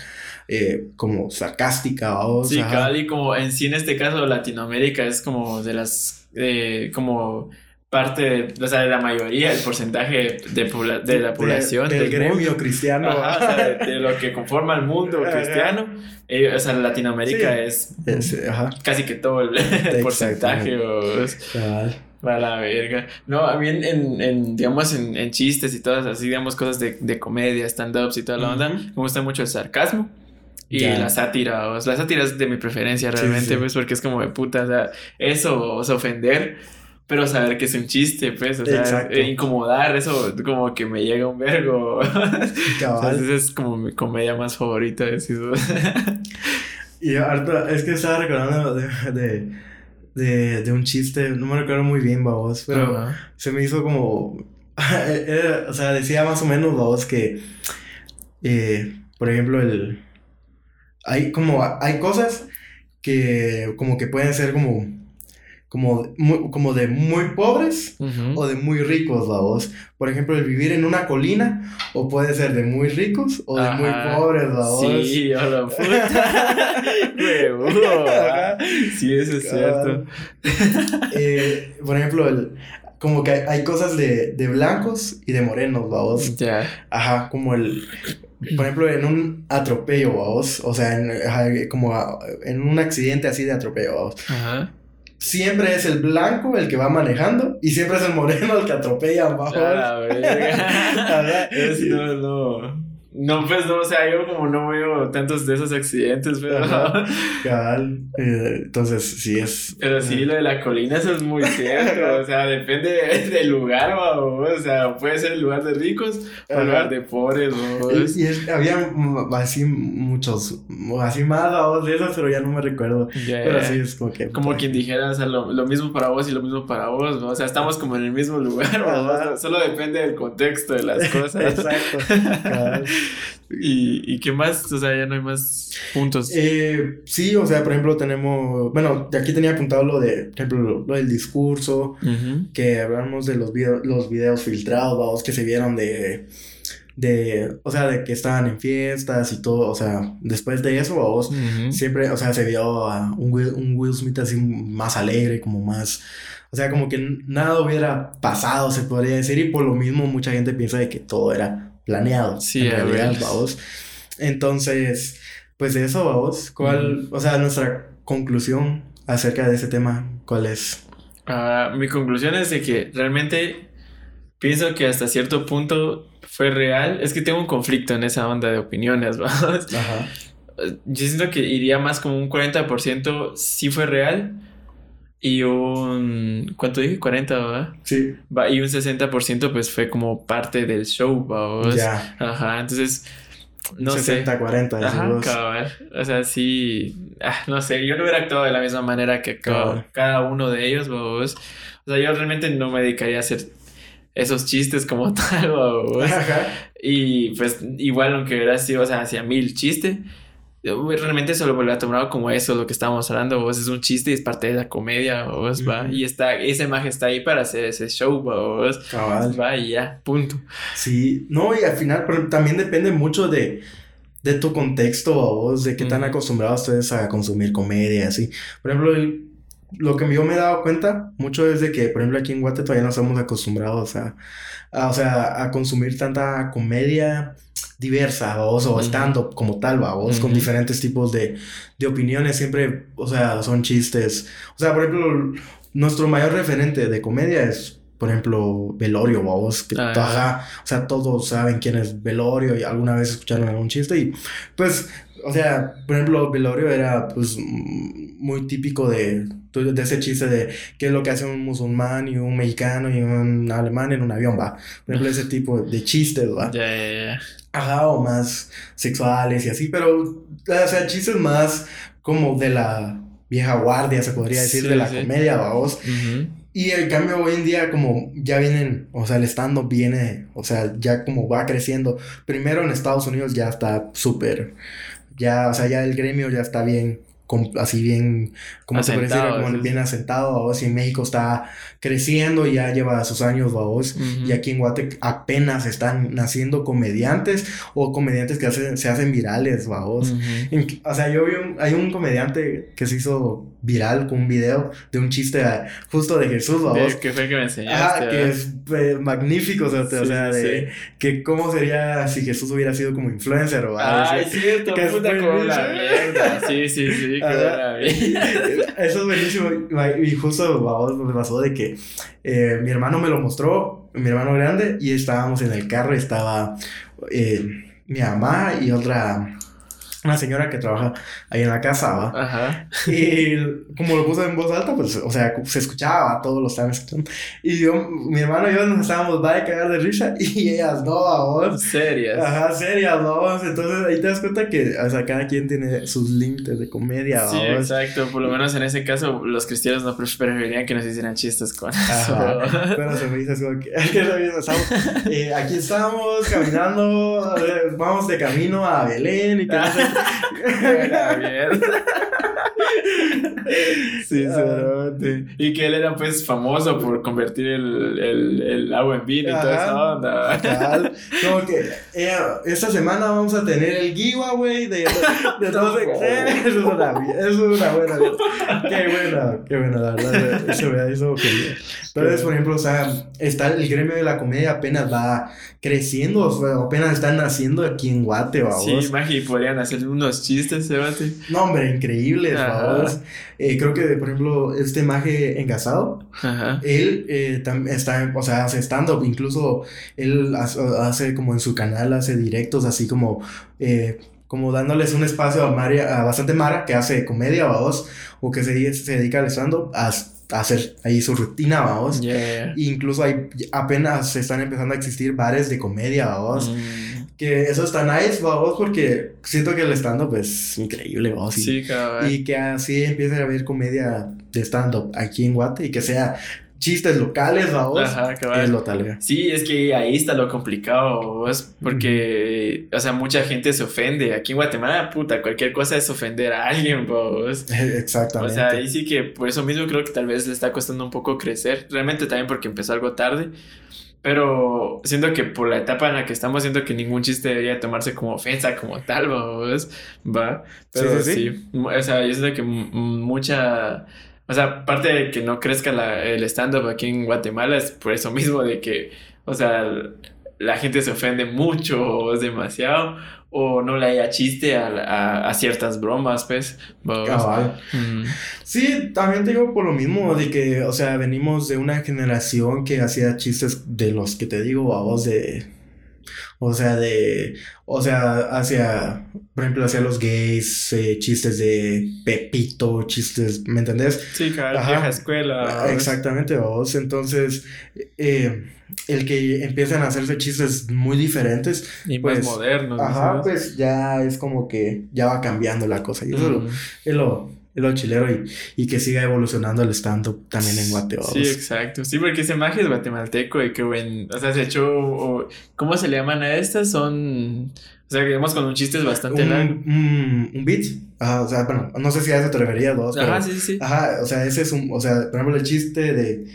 eh, como sarcástica, vamos. Sí, y como en sí en este caso Latinoamérica es como de las, eh, como parte, de, o sea, de la mayoría, el porcentaje de, de la población. del, gremio cristiano. Ajá, o sea, de, lo que conforma el mundo cristiano. Eh, o sea, Latinoamérica es, casi que todo el, (laughs) porcentaje. O, a la verga. No, a mí en, en, digamos, en, en, chistes y todas así, digamos, cosas de, de comedia, stand-ups y toda la onda, me gusta mucho el sarcasmo. Y la sátira, o sea, la sátira es de mi preferencia realmente, pues, porque es como de puta, o sea, eso, o sea, ofender, pero saber que es un chiste, pues, o sea, eh, incomodar, eso como que me llega un vergo. (laughs) Esa es como mi comedia más favorita, eso. (laughs) y es que estaba recordando de de, de un chiste, no me recuerdo muy bien, babos, pero se me hizo como. (laughs) o sea, decía más o menos, babos, que. Eh, por ejemplo, el. Hay como. Hay cosas que como que pueden ser como como, como de muy pobres o de muy ricos, vos. Por ejemplo, el vivir en una colina, o puede ser de muy ricos o de muy pobres, vos. Sí, a la puta. (laughs) sí, eso es cierto. Eh, por ejemplo, el, como que hay, cosas de, de, blancos y de morenos, vos. Ya. Ajá, como el por ejemplo, en un atropello, vos, o sea, en, como en un accidente así de atropello, vos. Ajá siempre es el blanco el que va manejando y siempre es el moreno el que atropella abajo. Ah, (laughs) no, no. No, pues no, o sea, yo como no veo tantos de esos accidentes, pero. (laughs) Cabal. Eh, entonces, sí es. Pero sí, lo de la colina, eso es muy cierto. o sea, depende del lugar, o sea, puede ser el lugar de ricos o el lugar de pobres, Y, y había así muchos, así más vos de esos, pero ya no me recuerdo. Pero sí, es como que. Como quien dijera, o sea, lo, lo, mismo para vos y lo mismo para vos, ¿no? O sea, estamos como en el mismo lugar, Solo depende del contexto de las (laughs) cosas. Exacto. ¿Y, ¿Y qué más? O sea, ya no hay más puntos. Eh, sí, o sea, por ejemplo, tenemos. Bueno, aquí tenía apuntado lo de, por ejemplo, lo, del discurso, que hablamos de los, video, los videos filtrados, vamos, que se vieron de. De, o sea, de que estaban en fiestas y todo, o sea, después de eso, vamos, siempre, o sea, se vio a un Will, un Will Smith así más alegre, como más, o sea, como que nada hubiera pasado, se podría decir, y por lo mismo mucha gente piensa de que todo era planeado. Sí, en realidad, vamos. Entonces, pues eso, vamos. ¿Cuál, o sea, nuestra conclusión acerca de ese tema, cuál es? Ah, mi conclusión es de que realmente pienso que hasta cierto punto fue real. Es que tengo un conflicto en esa onda de opiniones, (laughs) vamos. Ajá. Yo siento que iría más como un 40% sí fue real y un... ¿Cuánto dije? 40, ¿verdad? Sí. Va, y un 60% pues fue como parte del show, ¿verdad? Ya. Ajá, entonces... No 60, sé. 40. Ajá, cabal. O sea, sí... Ah, no sé, yo no hubiera actuado de la misma manera que cada, uno de ellos, ¿verdad? O sea, yo realmente no me dedicaría a hacer esos chistes como (laughs) tal, ¿verdad? Ajá. Y pues igual aunque hubiera sido, o sea, hacía mil chistes realmente solo lo a tomar como eso, lo que estábamos hablando, vos es un chiste y es parte de la comedia, vos va, y está, esa imagen está ahí para hacer ese show, vos, va, y ya, punto. Sí, no, y al final, pero también depende mucho de, de tu contexto, vos, de qué tan acostumbrados ustedes a consumir comedia, así. Por ejemplo, lo que yo me he dado cuenta mucho es de que, por ejemplo, aquí en Guate todavía no estamos acostumbrados a, a o sea, a consumir tanta comedia diversa, vos, o estando como tal, vos, con diferentes tipos de, de opiniones, siempre, o sea, son chistes. O sea, por ejemplo, nuestro mayor referente de comedia es, por ejemplo, Velorio, vos, que ah. o sea, todos saben quién es Velorio y alguna vez escucharon algún chiste y, pues, o sea, por ejemplo, Velorio era, pues, muy típico de, de ese chiste de qué es lo que hace un musulmán y un mexicano y un alemán en un avión, va. Por ejemplo, ese tipo de chistes, va. Ya, ya, ya. Ajá, o más sexuales y así, pero, o sea, chistes más como de la vieja guardia, se podría decir, de la comedia, vamos. Y en cambio hoy en día como ya vienen, o sea, el stand-up viene, o sea, ya como va creciendo. Primero en Estados Unidos ya está súper, ya, o sea, ya el gremio ya está bien así bien, como se parece, como bien asentado, vos, y en México está creciendo, ya lleva sus años, vos, y aquí en Guate apenas están naciendo comediantes o comediantes que se hacen virales, vos. O sea, yo vi un, hay un comediante que se hizo viral con un video de un chiste justo de Jesús, vos. Que fue que me enseñaste. Ah, que es eh, magnífico, o sea, o sea de que cómo sería si Jesús hubiera sido como influencer o algo. Ay, cierto, que puta como la mierda. Sí, sí, sí, (laughs) (laughs) Eso es buenísimo. Y justo vamos, me pasó de que eh, mi hermano me lo mostró, mi hermano grande, y estábamos en el carro estaba eh, mi mamá y otra una señora que trabaja ahí en la casa, ¿va? Ajá. Y como lo puse en voz alta, pues, o sea, se escuchaba, todos lo estaban escuchando. Y yo, mi hermano y yo nos estábamos, va a cagar de risa, (laughs) y ellas no, vos. Serias. Ajá, serias, vos. Entonces ahí te das cuenta que, o sea, cada quien tiene sus límites de comedia, Sí, exacto. Por lo menos en ese caso, los cristianos no preferirían que nos hicieran chistes con Ajá. (laughs) Pero se me dice como que, (laughs) estamos, eh, aquí estamos caminando, vamos de camino a Belén y que no sé Sinceramente. Y que él era pues famoso por convertir el, el, el agua en vino y toda esa onda. Como que eh, esta semana vamos a tener el giveaway de, de (laughs) todos Eso es una, eso es una buena. Qué buena, qué buena, la verdad. Eso me hizo genial. Entonces, por ejemplo, o sea, está el gremio de la comedia apenas va creciendo, o sea, apenas están naciendo aquí en Guate, vamos. Sí, Magi, podrían hacer unos chistes, Sebate. No, hombre, increíbles, babos. Eh, creo que, por ejemplo, este maje engasado, Ajá. él eh, está, o sea, hace stand-up, incluso él hace como en su canal, hace directos así como... Eh, como dándoles un espacio a, María, a bastante Mara que hace comedia, vamos, o que se, se dedica al stand-up, hacer ahí su rutina, vamos. incluso hay, apenas están empezando a existir bares de comedia, vamos. Mm. Que eso está nice, vamos, porque siento que el stand-up es increíble, vamos. Sí, cabrón. Y que así empiece a haber comedia de stand-up aquí en Guate y que sea chistes locales, vamos. Ajá, Es lo tal. Sí, es que ahí está lo complicado, vos, porque, o sea, mucha gente se ofende. Aquí en Guatemala, puta, cualquier cosa es ofender a alguien, vos. (laughs) Exactamente. O sea, ahí sí que por eso mismo creo que tal vez le está costando un poco crecer. Realmente también porque empezó algo tarde. Pero siento que por la etapa en la que estamos, siento que ningún chiste debería tomarse como ofensa, como tal, vos. Va. Pero sí, sí. O sea, yo siento que mucha o sea, aparte de que no crezca el stand-up aquí en Guatemala, es por eso mismo de que, o sea, la gente se ofende mucho o es demasiado, o no le haya chiste a, ciertas bromas, pues. Cabal. Sí, también digo por lo mismo, de que, o sea, venimos de una generación que hacía chistes de los que te digo a vos de o sea, de. O sea, hacia. Por ejemplo, hacia los gays, eh, chistes de Pepito, chistes. ¿Me entendés? Sí, claro, vieja escuela. Exactamente, vos. Entonces. Eh, el que empiezan a hacerse chistes muy diferentes. Y pues, más modernos. Ajá, pues ya es como que ya va cambiando la cosa. Y eso es lo el chilero y, y que siga evolucionando el stand-up también en Guatemala. Sí, exacto. Sí, porque ese magia es guatemalteco y que buen. O sea, se echó. ¿Cómo se le llaman a estas? Son. O sea, que con un chiste es bastante un, largo. Un, un beat. Ajá, o sea, bueno, no sé si a eso te referías dos. Ajá, sí, sí. Ajá, o sea, ese es un. O sea, por ejemplo, el chiste de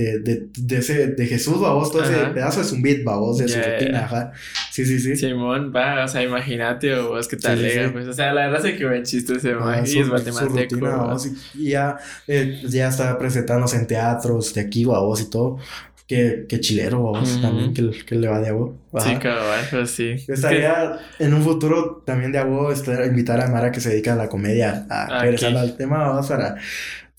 de, de, de, ese, de Jesús, vos, todo ese pedazo es un beat, vos, de su rutina, ajá. Sí, sí, sí. Simón, va, o sea, imagínate, vos, qué tal, pues, o sea, la verdad es que buen chiste ese, man, y es matemático. y ya, eh, ya está presentándose en teatros de aquí, vos, y todo. Qué, qué chilero, vos, también, que, que, le va de agua. Sí, cabrón, pues sí. Estaría en un futuro también de agua invitar a Mara que se dedica a la comedia a regresar al tema, vamos, para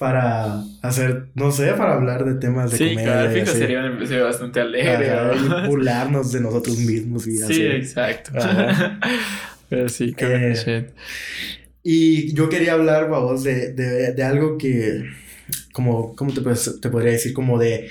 para hacer, no sé, para hablar de temas de sí, comedia. Sí, claro, sería episodio bastante alegre. y (laughs) burlarnos de nosotros mismos y Sí, exacto. (laughs) Pero sí, qué eh, Y yo quería hablar, vos, de, de, de algo que, como, ¿cómo te, te podría decir? Como de,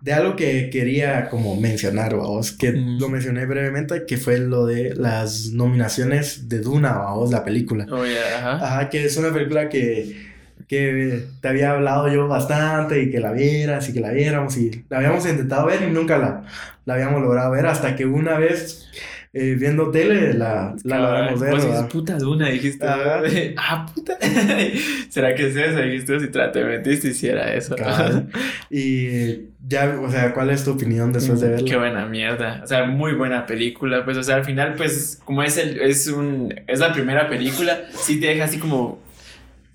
de algo que quería como mencionar, vos, que mm. lo mencioné brevemente, que fue lo de las nominaciones de Duna, vos, la película. Oh, yeah, ajá. Ajá, que es una película que que te había hablado yo bastante y que la vieras y que la viéramos y la habíamos intentado ver y nunca la, la habíamos logrado ver hasta que una vez eh, viendo tele la, la logramos ver. Pues es puta duna, dijiste. Ah, (laughs) puta. (laughs) ¿Será que es eso? Dijiste, si te metiste hiciera eso. (laughs) y ya, o sea, ¿cuál es tu opinión después de verla? Qué buena mierda. O sea, muy buena película. Pues, o sea, al final, pues, como es el, es un, es la primera película, sí te deja así como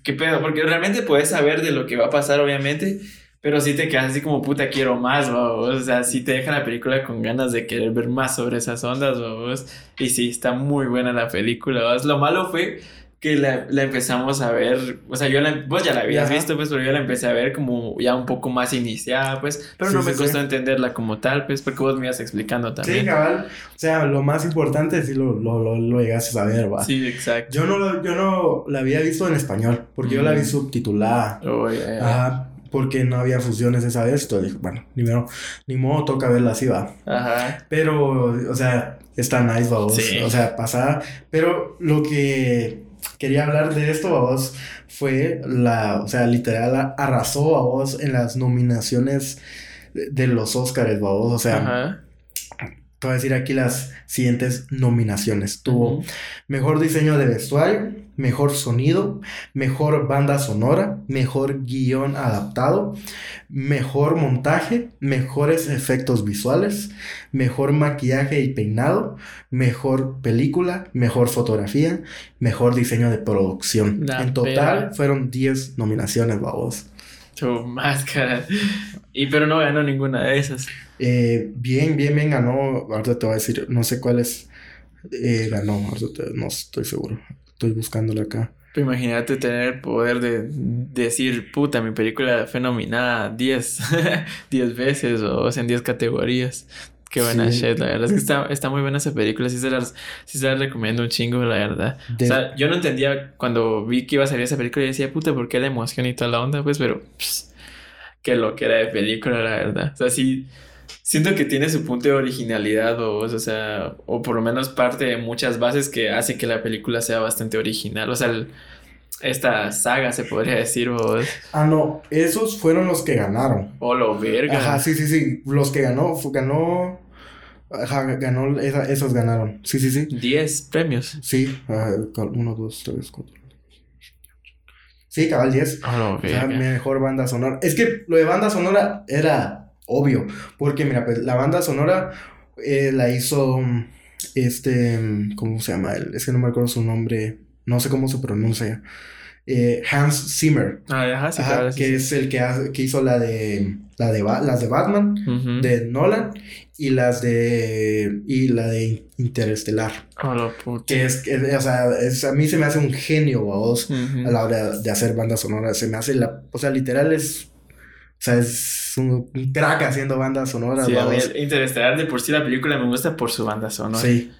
¿Qué pedo? Porque realmente puedes saber de lo que va a pasar, obviamente, pero sí te quedas así como puta, quiero más, O sea, sí te deja la película con ganas de querer ver más sobre esas ondas, ¿vos? Y sí, está muy buena la película, ¿vos? Lo malo fue que la, la, empezamos a ver, o sea, yo la, vos ya la habías visto, pues, pero yo la empecé a ver como ya un poco más iniciada, pues, pero no me costó entenderla como tal, pues, porque vos me ibas explicando también. Sí, cabal, o sea, lo más importante es si lo, lo, lo, lo llegaste a ver, va. Sí, exacto. Yo no, yo no la había visto en español, porque yo la vi subtitulada. Oh, Ajá, porque no había fusiones esa vez, entonces dije, bueno, ni, modo, ni modo, toca verla así, va. Ajá. Pero, o sea, está nice, va, o sea, pasada, pero lo que quería hablar de esto a vos fue la, o sea, literal arrasó a vos en las nominaciones de los Oscars, a vos, o sea, te voy a decir aquí las siguientes nominaciones. Tuvo mejor diseño de vestuario, mejor sonido, mejor banda sonora, mejor guion adaptado, mejor montaje, mejores efectos visuales, mejor maquillaje y peinado, mejor película, mejor fotografía, mejor diseño de producción. en total fueron 10 nominaciones, babos. Tu máscara. Y pero no ganó ninguna de esas. Eh, bien, bien, bien ganó. Ahorita te voy a decir, no sé cuál es. Eh, ganó, ahorita no estoy seguro. Estoy buscándole acá. Imagínate tener el poder de decir, puta, mi película fue nominada 10, 10 (laughs) veces o en 10 categorías. Qué buena shit, la verdad es que está, está muy buena esa película, sí se, las, sí se las recomiendo un chingo, la verdad. O sea, yo no entendía cuando vi que iba a salir esa película y decía, puta, ¿por qué la emoción y toda la onda? Pues, pero, pss, qué lo que era de película, la verdad. O sea, sí, siento que tiene su punto de originalidad, o, o sea, o por lo menos parte de muchas bases que hace que la película sea bastante original. O sea, esta saga se podría decir, vos. Ah, no, esos fueron los que ganaron. Oh, lo verga. Ajá, sí, sí, sí. Los que ganó, ganó. Ajá, ganó, esos ganaron. Sí, sí, sí. Diez premios. Sí, uno, dos, tres, cuatro. Sí, cabal 10. Oh, o mejor banda sonora. Es que lo de banda sonora era obvio. Porque, mira, pues la banda sonora eh, la hizo. Este. ¿Cómo se llama? Es que no me acuerdo su nombre no sé cómo se pronuncia. Eh, Hans Zimmer. Ah, sí, que es el que, que hizo la de, la de las de Batman, de Nolan y las de y la de Interestelar. Que es, o sea, a mí se me hace un genio vos a la hora de hacer bandas sonoras. Se me hace la, o sea, literal es o sea, es un, crack haciendo bandas sonoras. Sí, a mí Interestelar de por sí la película me gusta por su banda sonora. Sí.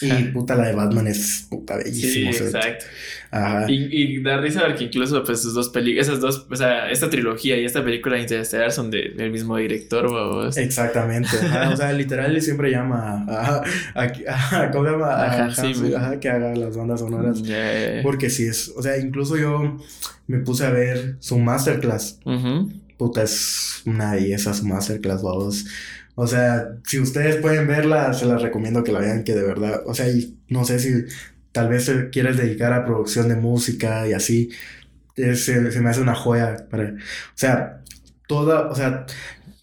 Y puta, la de Batman es puta bellísimo. Sí, exacto. Ajá. Y, y da risa ver que incluso pues sus dos películas, esas dos, o sea, esta trilogía y esta película de Interstellar son del mismo director, vamos. Exactamente. o sea, literal siempre llama a, a, ¿cómo se llama? A, ajá, ajá, que haga las bandas sonoras. Porque sí es, o sea, incluso yo me puse a ver su masterclass. Puta, es una belleza su masterclass, vamos. O sea, si ustedes pueden verla, se las recomiendo que la vean, que de verdad, o sea, y no sé si tal vez quieres dedicar a producción de música y así, se, me hace una joya para, o sea, toda, o sea,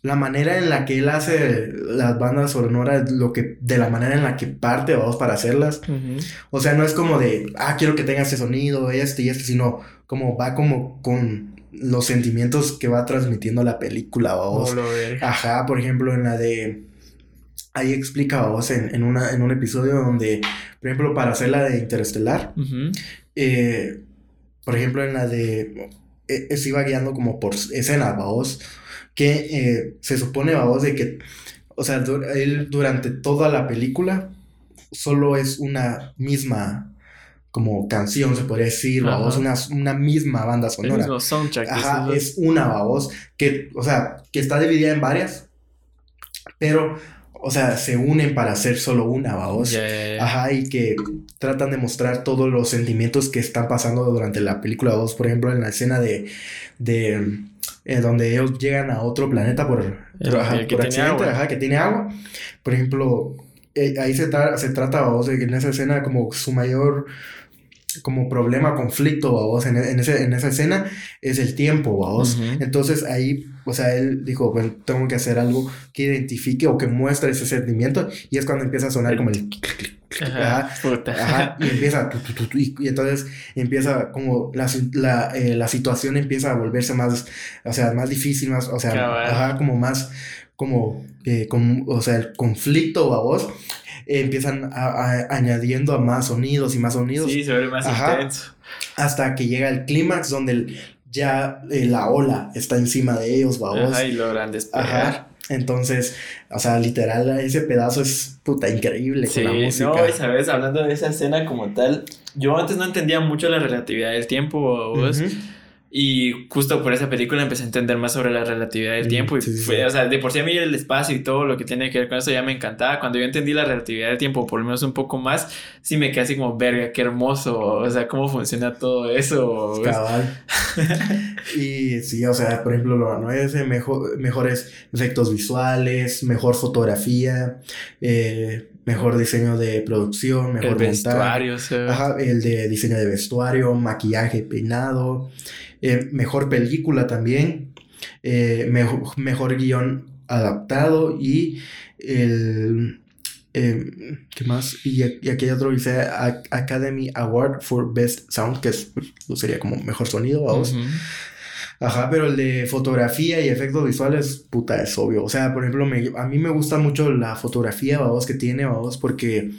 la manera en la que él hace las bandas sonoras, lo que, de la manera en la que parte, vamos, para hacerlas, o sea, no es como de, ah, quiero que tenga ese sonido, este y este, sino como va como con los sentimientos que va transmitiendo la película, vos. Ajá, por ejemplo, en la de. Ahí explica vos en, en, una, en un episodio donde, por ejemplo, para hacer la de Interestelar, eh, por ejemplo, en la de. Eh, se iba guiando como por escenas, vos. Que eh, se supone, vos, de que. O sea, él durante toda la película solo es una misma como canción, se podría decir, vamos, una, una misma banda sonora. El soundtrack. Ajá, es una, vamos, que, o sea, que está dividida en varias, pero, o sea, se unen para hacer solo una, vamos. Ajá, y que tratan de mostrar todos los sentimientos que están pasando durante la película, vos, por ejemplo, en la escena de, de eh, donde ellos llegan a otro planeta por, por, accidente, ajá, que tiene agua. Por ejemplo, eh, ahí se, se trata, vos, de que en esa escena como su mayor como problema, conflicto, vos, en, en, ese, en esa escena es el tiempo, vos. Entonces ahí, o sea, él dijo, bueno, tengo que hacer algo que identifique o que muestre ese sentimiento y es cuando empieza a sonar como el... Ajá, ajá, y empieza, y, entonces empieza como la, la, eh, la, situación empieza a volverse más, o sea, más difícil, más, o sea, ajá, como más, como, eh, o sea, el conflicto, a vos, empiezan a, añadiendo a más sonidos y más sonidos. Sí, se ve más intenso. Hasta que llega el clímax donde ya eh, la ola está encima de ellos, vamos. Ajá, y logran despegar. Ajá. Entonces, o sea, literal, ese pedazo es puta increíble sí, con la música. No, y sabes, hablando de esa escena como tal, yo antes no entendía mucho la relatividad del tiempo, vos. Y justo por esa película empecé a entender más sobre la relatividad del mm, tiempo. Y fue, o sea, de por sí a mí el espacio y todo lo que tiene que ver con eso ya me encantaba. Cuando yo entendí la relatividad del tiempo, por lo menos un poco más, sí me quedé así como, verga, qué hermoso. O sea, cómo funciona todo eso. Cabal. (laughs) y sí, o sea, por ejemplo, lo no es mejor, mejores efectos visuales, mejor fotografía, eh, mejor diseño de producción, mejor el vestuario, Ajá, el de diseño de vestuario, maquillaje, peinado. Eh, mejor película también, eh, mejor, mejor guion adaptado y el... Eh, ¿Qué más? Y, aquí hay otro dice Academy Award for Best Sound, que es, pues, sería como mejor sonido, vamos. Ajá, pero el de fotografía y efectos visuales, puta, es obvio. O sea, por ejemplo, a mí me gusta mucho la fotografía, vamos, que tiene, vamos, porque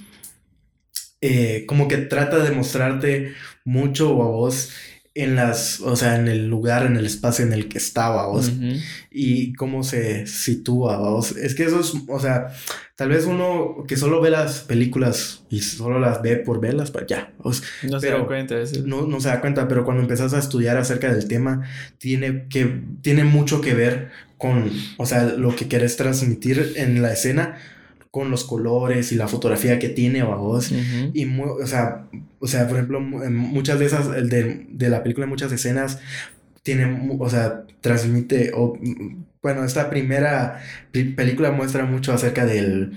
eh, como que trata de mostrarte mucho a vos en las, o sea, en el lugar, en el espacio en el que estaba vos y cómo se sitúa vos. Es que eso es, o sea, tal vez uno que solo ve las películas y solo las ve por verlas, pues ya. no se da cuenta. No, no se da cuenta, pero cuando empezás a estudiar acerca del tema, tiene, que, tiene mucho que ver con, o sea, lo que querés transmitir en la escena con los colores y la fotografía que tiene vos. Y, o sea, o sea, por ejemplo, muchas de esas, el de, de la película, muchas escenas tiene, o sea, transmite, o, bueno, esta primera película muestra mucho acerca del,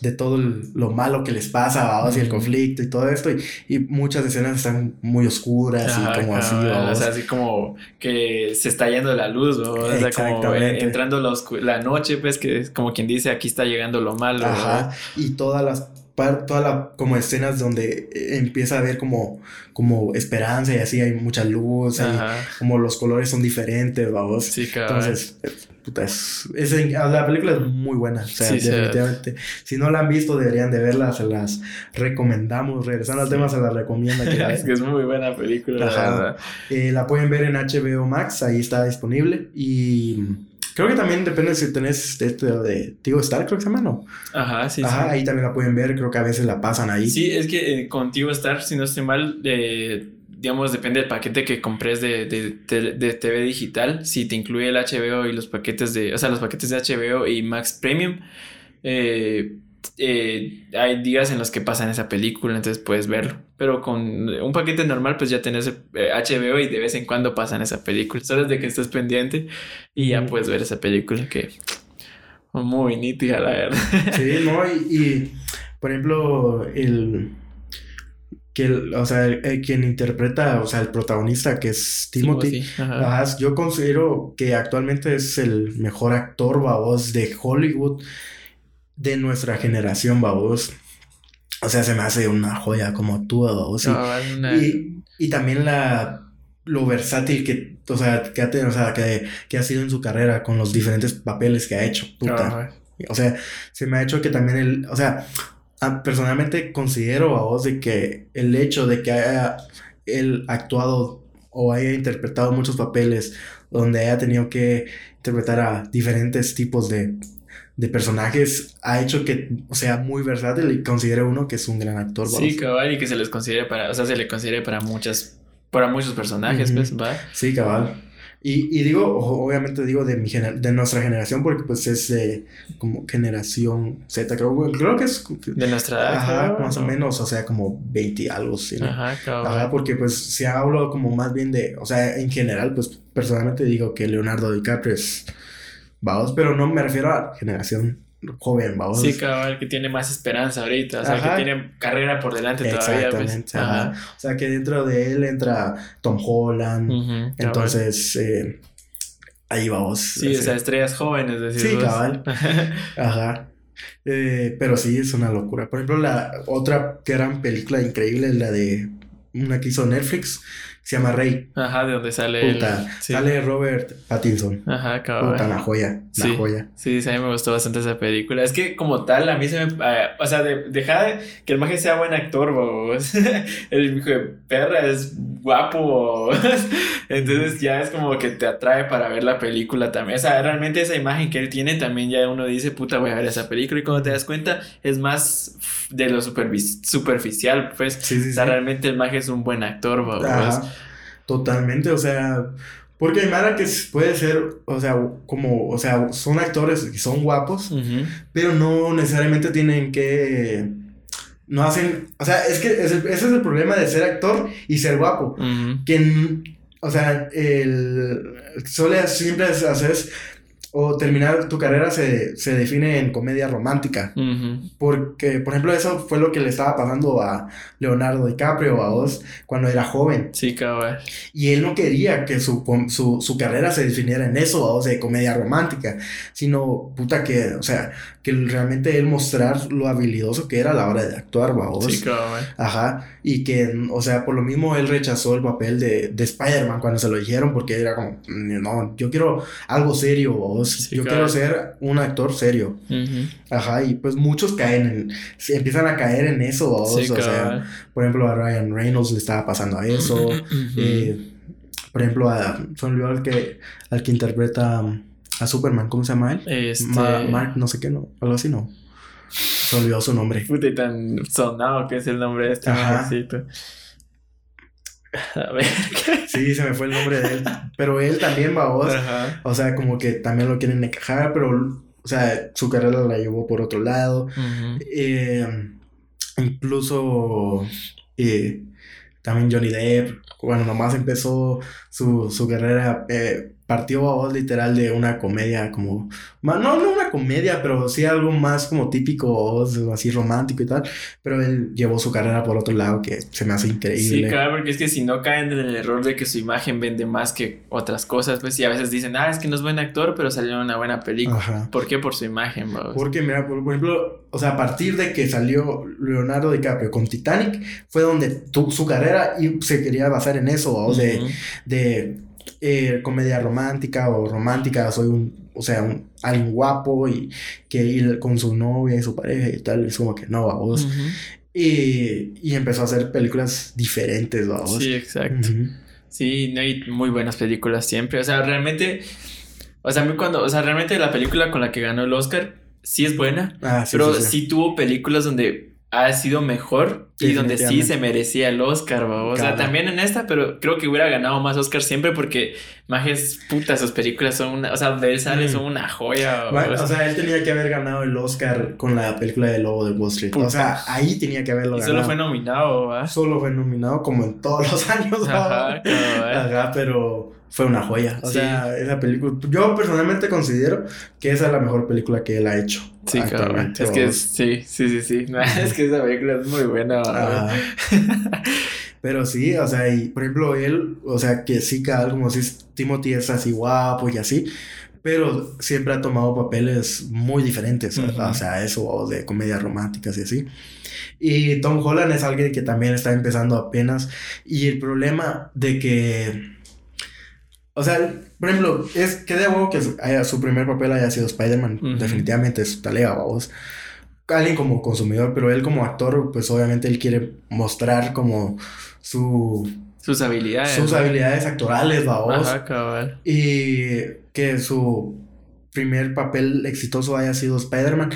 de todo lo malo que les pasa, vamos, y el conflicto y todo esto, y, muchas escenas están muy oscuras y como así, O sea, así como que se está yendo la luz, o sea, como entrando la, la noche, pues, que es como quien dice, aquí está llegando lo malo. Ajá, y todas las toda la como escenas donde eh, empieza a haber como como esperanza y así hay mucha luz como los colores son diferentes vamos sí, entonces eh, puta, es, la película es muy buena o sea definitivamente si no la han visto deberían de verla se las recomendamos regresando al tema se las recomiendo (laughs) es que es muy buena película eh, la pueden ver en HBO Max ahí está disponible y Creo que también depende si tenés este de Tigo Star, creo que se llama, ¿no? Ajá, sí, Ajá, ahí también la pueden ver, creo que a veces la pasan ahí. Sí, es que eh, con Tigo Star, si no estoy mal, eh, digamos, depende del paquete que compres de, de, de, TV digital, si te incluye el HBO y los paquetes de, o sea, los paquetes de HBO y Max Premium, eh, eh, hay días en los que pasan esa película, entonces puedes verlo. Pero con un paquete normal, pues ya tenés HBO eh, y de vez en cuando pasan esa película. Solo es de que estés pendiente y ya puedes ver esa película que muy nítida, la verdad. (laughs) Sí, no, y, por ejemplo, el que o sea, quien interpreta, o sea, el protagonista que es Timothy, yo considero que actualmente es el mejor actor, voz de Hollywood de nuestra generación, babos. O sea, se me hace una joya como actúa, babos. y, y, también la lo versátil que, o sea, que ha, o sea, que, que, ha sido en su carrera con los diferentes papeles que ha hecho. Puta. O sea, se me ha hecho que también el, o sea, personalmente considero a vos de que el hecho de que haya él actuado o haya interpretado muchos papeles donde haya tenido que interpretar a diferentes tipos de de personajes ha hecho que sea muy versátil y considere uno que es un gran actor. Sí, cabal, y que se les considere para, o sea, se le considere para muchas, para muchos personajes, pues, va. Sí, cabal. Y, y, digo, obviamente digo de, mi de nuestra generación, porque pues es de como generación Z, creo, creo que es... De nuestra edad. Ajá, más o menos, o sea, como 20 y algo, sí. Ajá, cabal. Ajá, porque pues se ha hablado como más bien de, o sea, en general, pues personalmente digo que Leonardo DiCaprio es vamos, pero no me refiero a generación joven, vamos. Sí, cabal, que tiene más esperanza ahorita, o sea, que tiene carrera por delante todavía. Pues. Ajá. O sea, que dentro de él entra Tom Holland, entonces eh, ahí vamos. Sí, o sea, estrellas jóvenes, decir. Sí, cabal. (laughs) ajá. Eh, pero sí, es una locura. Por ejemplo, la otra gran película increíble es la de una que hizo Netflix, se llama Rey. Ajá, de donde sale Sale Robert Pattinson. Ajá, cabrón. Puta, la joya, la sí, joya. Sí, a mí me gustó bastante esa película. Es que como tal, a mí se me... Eh, o sea, de, deja de que el maje sea buen actor, vos. (laughs) el hijo de perra es guapo, (laughs) Entonces ya es como que te atrae para ver la película también. O sea, realmente esa imagen que él tiene también ya uno dice, puta, voy a ver esa película. Y cuando te das cuenta, es más de lo superficial, pues. Sí, sí, o sea, realmente el maje es un buen actor, vos. Totalmente, o sea, porque hay Mara que puede ser, o sea, como, o sea, son actores y son guapos, pero no necesariamente tienen que, no hacen, o sea, es que ese, es el problema de ser actor y ser guapo, que, o sea, el, suele siempre hacer o terminar tu carrera se, se define en comedia romántica. Porque, por ejemplo, eso fue lo que le estaba pasando a Leonardo DiCaprio, a Oz, cuando era joven. Sí, cabrón. Y él no quería que su, su, su carrera se definiera en eso, a Oz, de comedia romántica, sino, puta, que, o sea, que realmente él mostrar lo habilidoso que era a la hora de actuar, vamos. Sí, cabrón. Ajá. Y que, o sea, por lo mismo él rechazó el papel de, de Spider-Man cuando se lo dijeron, porque era como, no, yo quiero algo serio, vos. Yo quiero ser un actor serio. Ajá, y pues muchos caen en, empiezan a caer en eso, vos. o sea, por ejemplo, a Ryan Reynolds le estaba pasando a eso. Eh, por ejemplo, a, olvidó al que, al que interpreta a Superman, ¿cómo se llama él? Este... Mark, no sé qué, no, algo así, no. Se olvidó su nombre. Puta, y tan sonado que es el nombre de este Ajá. (laughs) A ver. sí, se me fue el nombre de él. Pero él también, va vos. O sea, como que también lo quieren encajar, pero, o sea, su carrera la llevó por otro lado. Eh, incluso eh, también Johnny Depp, cuando nomás empezó su, su carrera, eh, partió a voz literal de una comedia como, no, no una comedia, pero sí algo más como típico, así romántico y tal, pero él llevó su carrera por otro lado que se me hace increíble. Sí, claro, porque es que si no caen en el error de que su imagen vende más que otras cosas, pues sí, a veces dicen, ah, es que no es buen actor, pero salió en una buena película. ¿Por qué? Por su imagen, Porque, mira, por, ejemplo, o sea, a partir de que salió Leonardo DiCaprio con Titanic, fue donde tu, su carrera y se quería basar en eso, o de, de eh, comedia romántica o romántica, soy un, o sea, un, alguien guapo y que ir con su novia y su pareja y tal, es como que no, vamos. y, y, empezó a hacer películas diferentes, vamos. Sí, exacto. Sí, no hay muy buenas películas siempre, o sea, realmente, o sea, a mí cuando, o sea, realmente la película con la que ganó el Oscar sí es buena, ah, pero sí tuvo películas donde ha sido mejor y donde sí se merecía el Oscar, O sea, también en esta, pero creo que hubiera ganado más Oscar siempre porque Majes, puta, sus películas son una, o sea, donde él sale mm. son una joya. o sea, él tenía que haber ganado el Oscar con la película de Lobo de Wall Street. O sea, ahí tenía que haberlo y Solo fue nominado, ¿va? Solo fue nominado como en todos los (laughs) años, Ajá, Ajá, pero fue una joya. O sea, esa película. Yo personalmente considero que esa es la mejor película que él ha hecho. Sí, actualmente. Es que sí, sí, sí, sí. (laughs) es que esa película es muy buena. (laughs) Pero sí, o sea, y por ejemplo, él, o sea, que sí, cada como si Timothy es así guapo y así. Pero siempre ha tomado papeles muy diferentes, o sea, eso de comedias románticas y así. Y Tom Holland es alguien que también está empezando apenas. Y el problema de que o sea, por ejemplo, es que de que haya, su primer papel haya sido Spider-Man. Definitivamente es talega, vamos. Alguien como consumidor, pero él como actor, pues obviamente él quiere mostrar como su... Sus habilidades. Sus habilidades actorales, vamos. Ajá, cabal. Y que su primer papel exitoso haya sido Spider-Man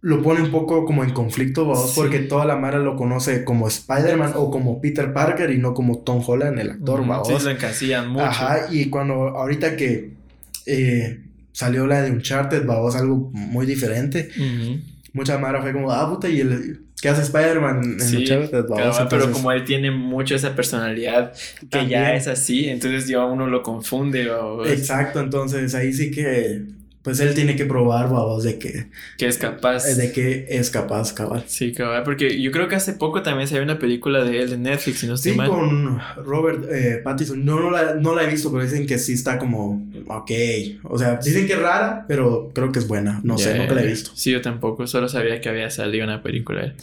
lo pone un poco como en conflicto, vamos, porque toda la Mara lo conoce como Spider-Man o como Peter Parker y no como Tom Holland, el actor, vamos. Sí, lo encasillan mucho. Ajá, y cuando ahorita que eh, salió la de Uncharted, vamos, algo muy diferente, mucha Mara fue como, ah, puta, y el... ¿Qué hace Spider-Man en Uncharted? Vamos, pero como él tiene mucho esa personalidad que ya es así, entonces ya uno lo confunde. Exacto, entonces ahí sí que pues él tiene que probar, babos, de que... Que es capaz. De que es capaz, cabal. Sí, cabal, porque yo creo que hace poco también se ve una película de él en Netflix, si no estoy sí, con Robert eh, Pattinson. No, no, la, no la he visto, pero dicen que sí está como, ok. O sea, dicen que es rara, pero creo que es buena. No sé, no la he visto. Sí, yo tampoco, solo sabía que había salido una película de él.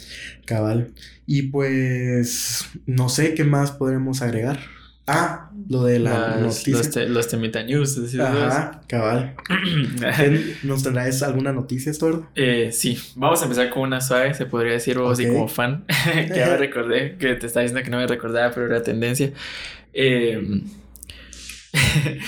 Cabal. Y pues, no sé qué más podremos agregar. Ah, lo de la noticia. Los, te, los temita news. Ajá, cabal. (clears throat) ¿Nos traes alguna noticia, Estordo? Eh, sí, vamos a empezar con una suave, se podría decir, vos así como fan, (laughs) que ya me recordé, que te estaba diciendo que no me recordaba, pero era tendencia. Eh, (laughs)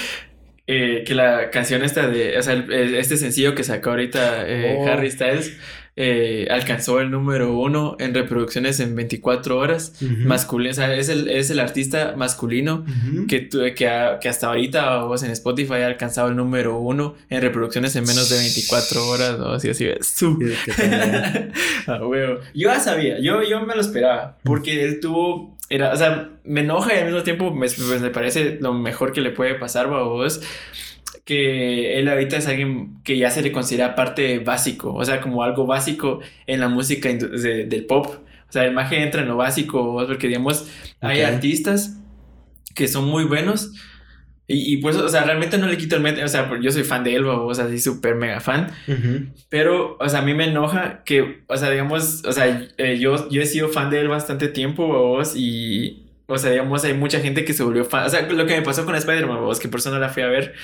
eh, que la canción esta de, o sea, este sencillo que sacó ahorita eh, oh. Harry Styles eh, alcanzó el número uno en reproducciones en 24 horas. Masculino, o sea, es el, es el artista masculino que, que, que, hasta ahorita vos en Spotify ha alcanzado el número uno en reproducciones en menos de 24 horas, ¿no? Así, así, su. ah, (laughs) Yo ya sabía, yo, yo me lo esperaba, porque él tuvo era, o sea, me enoja y al mismo tiempo me, me parece lo mejor que le puede pasar a vos que él ahorita es alguien que ya se le considera parte básico, o sea, como algo básico en la música del pop. O sea, el magia entra en lo básico, porque digamos, hay artistas que son muy buenos y, pues, o sea, realmente no le quito el mérito, o sea, yo soy fan de él, o sea, sí, súper mega fan, pero, o sea, a mí me enoja que, o sea, digamos, o sea, eh, yo, yo he sido fan de él bastante tiempo, vos, y o sea, digamos, hay mucha gente que se volvió fan. O sea, lo que me pasó con Spider-Man, vos, que por eso no la fui a ver.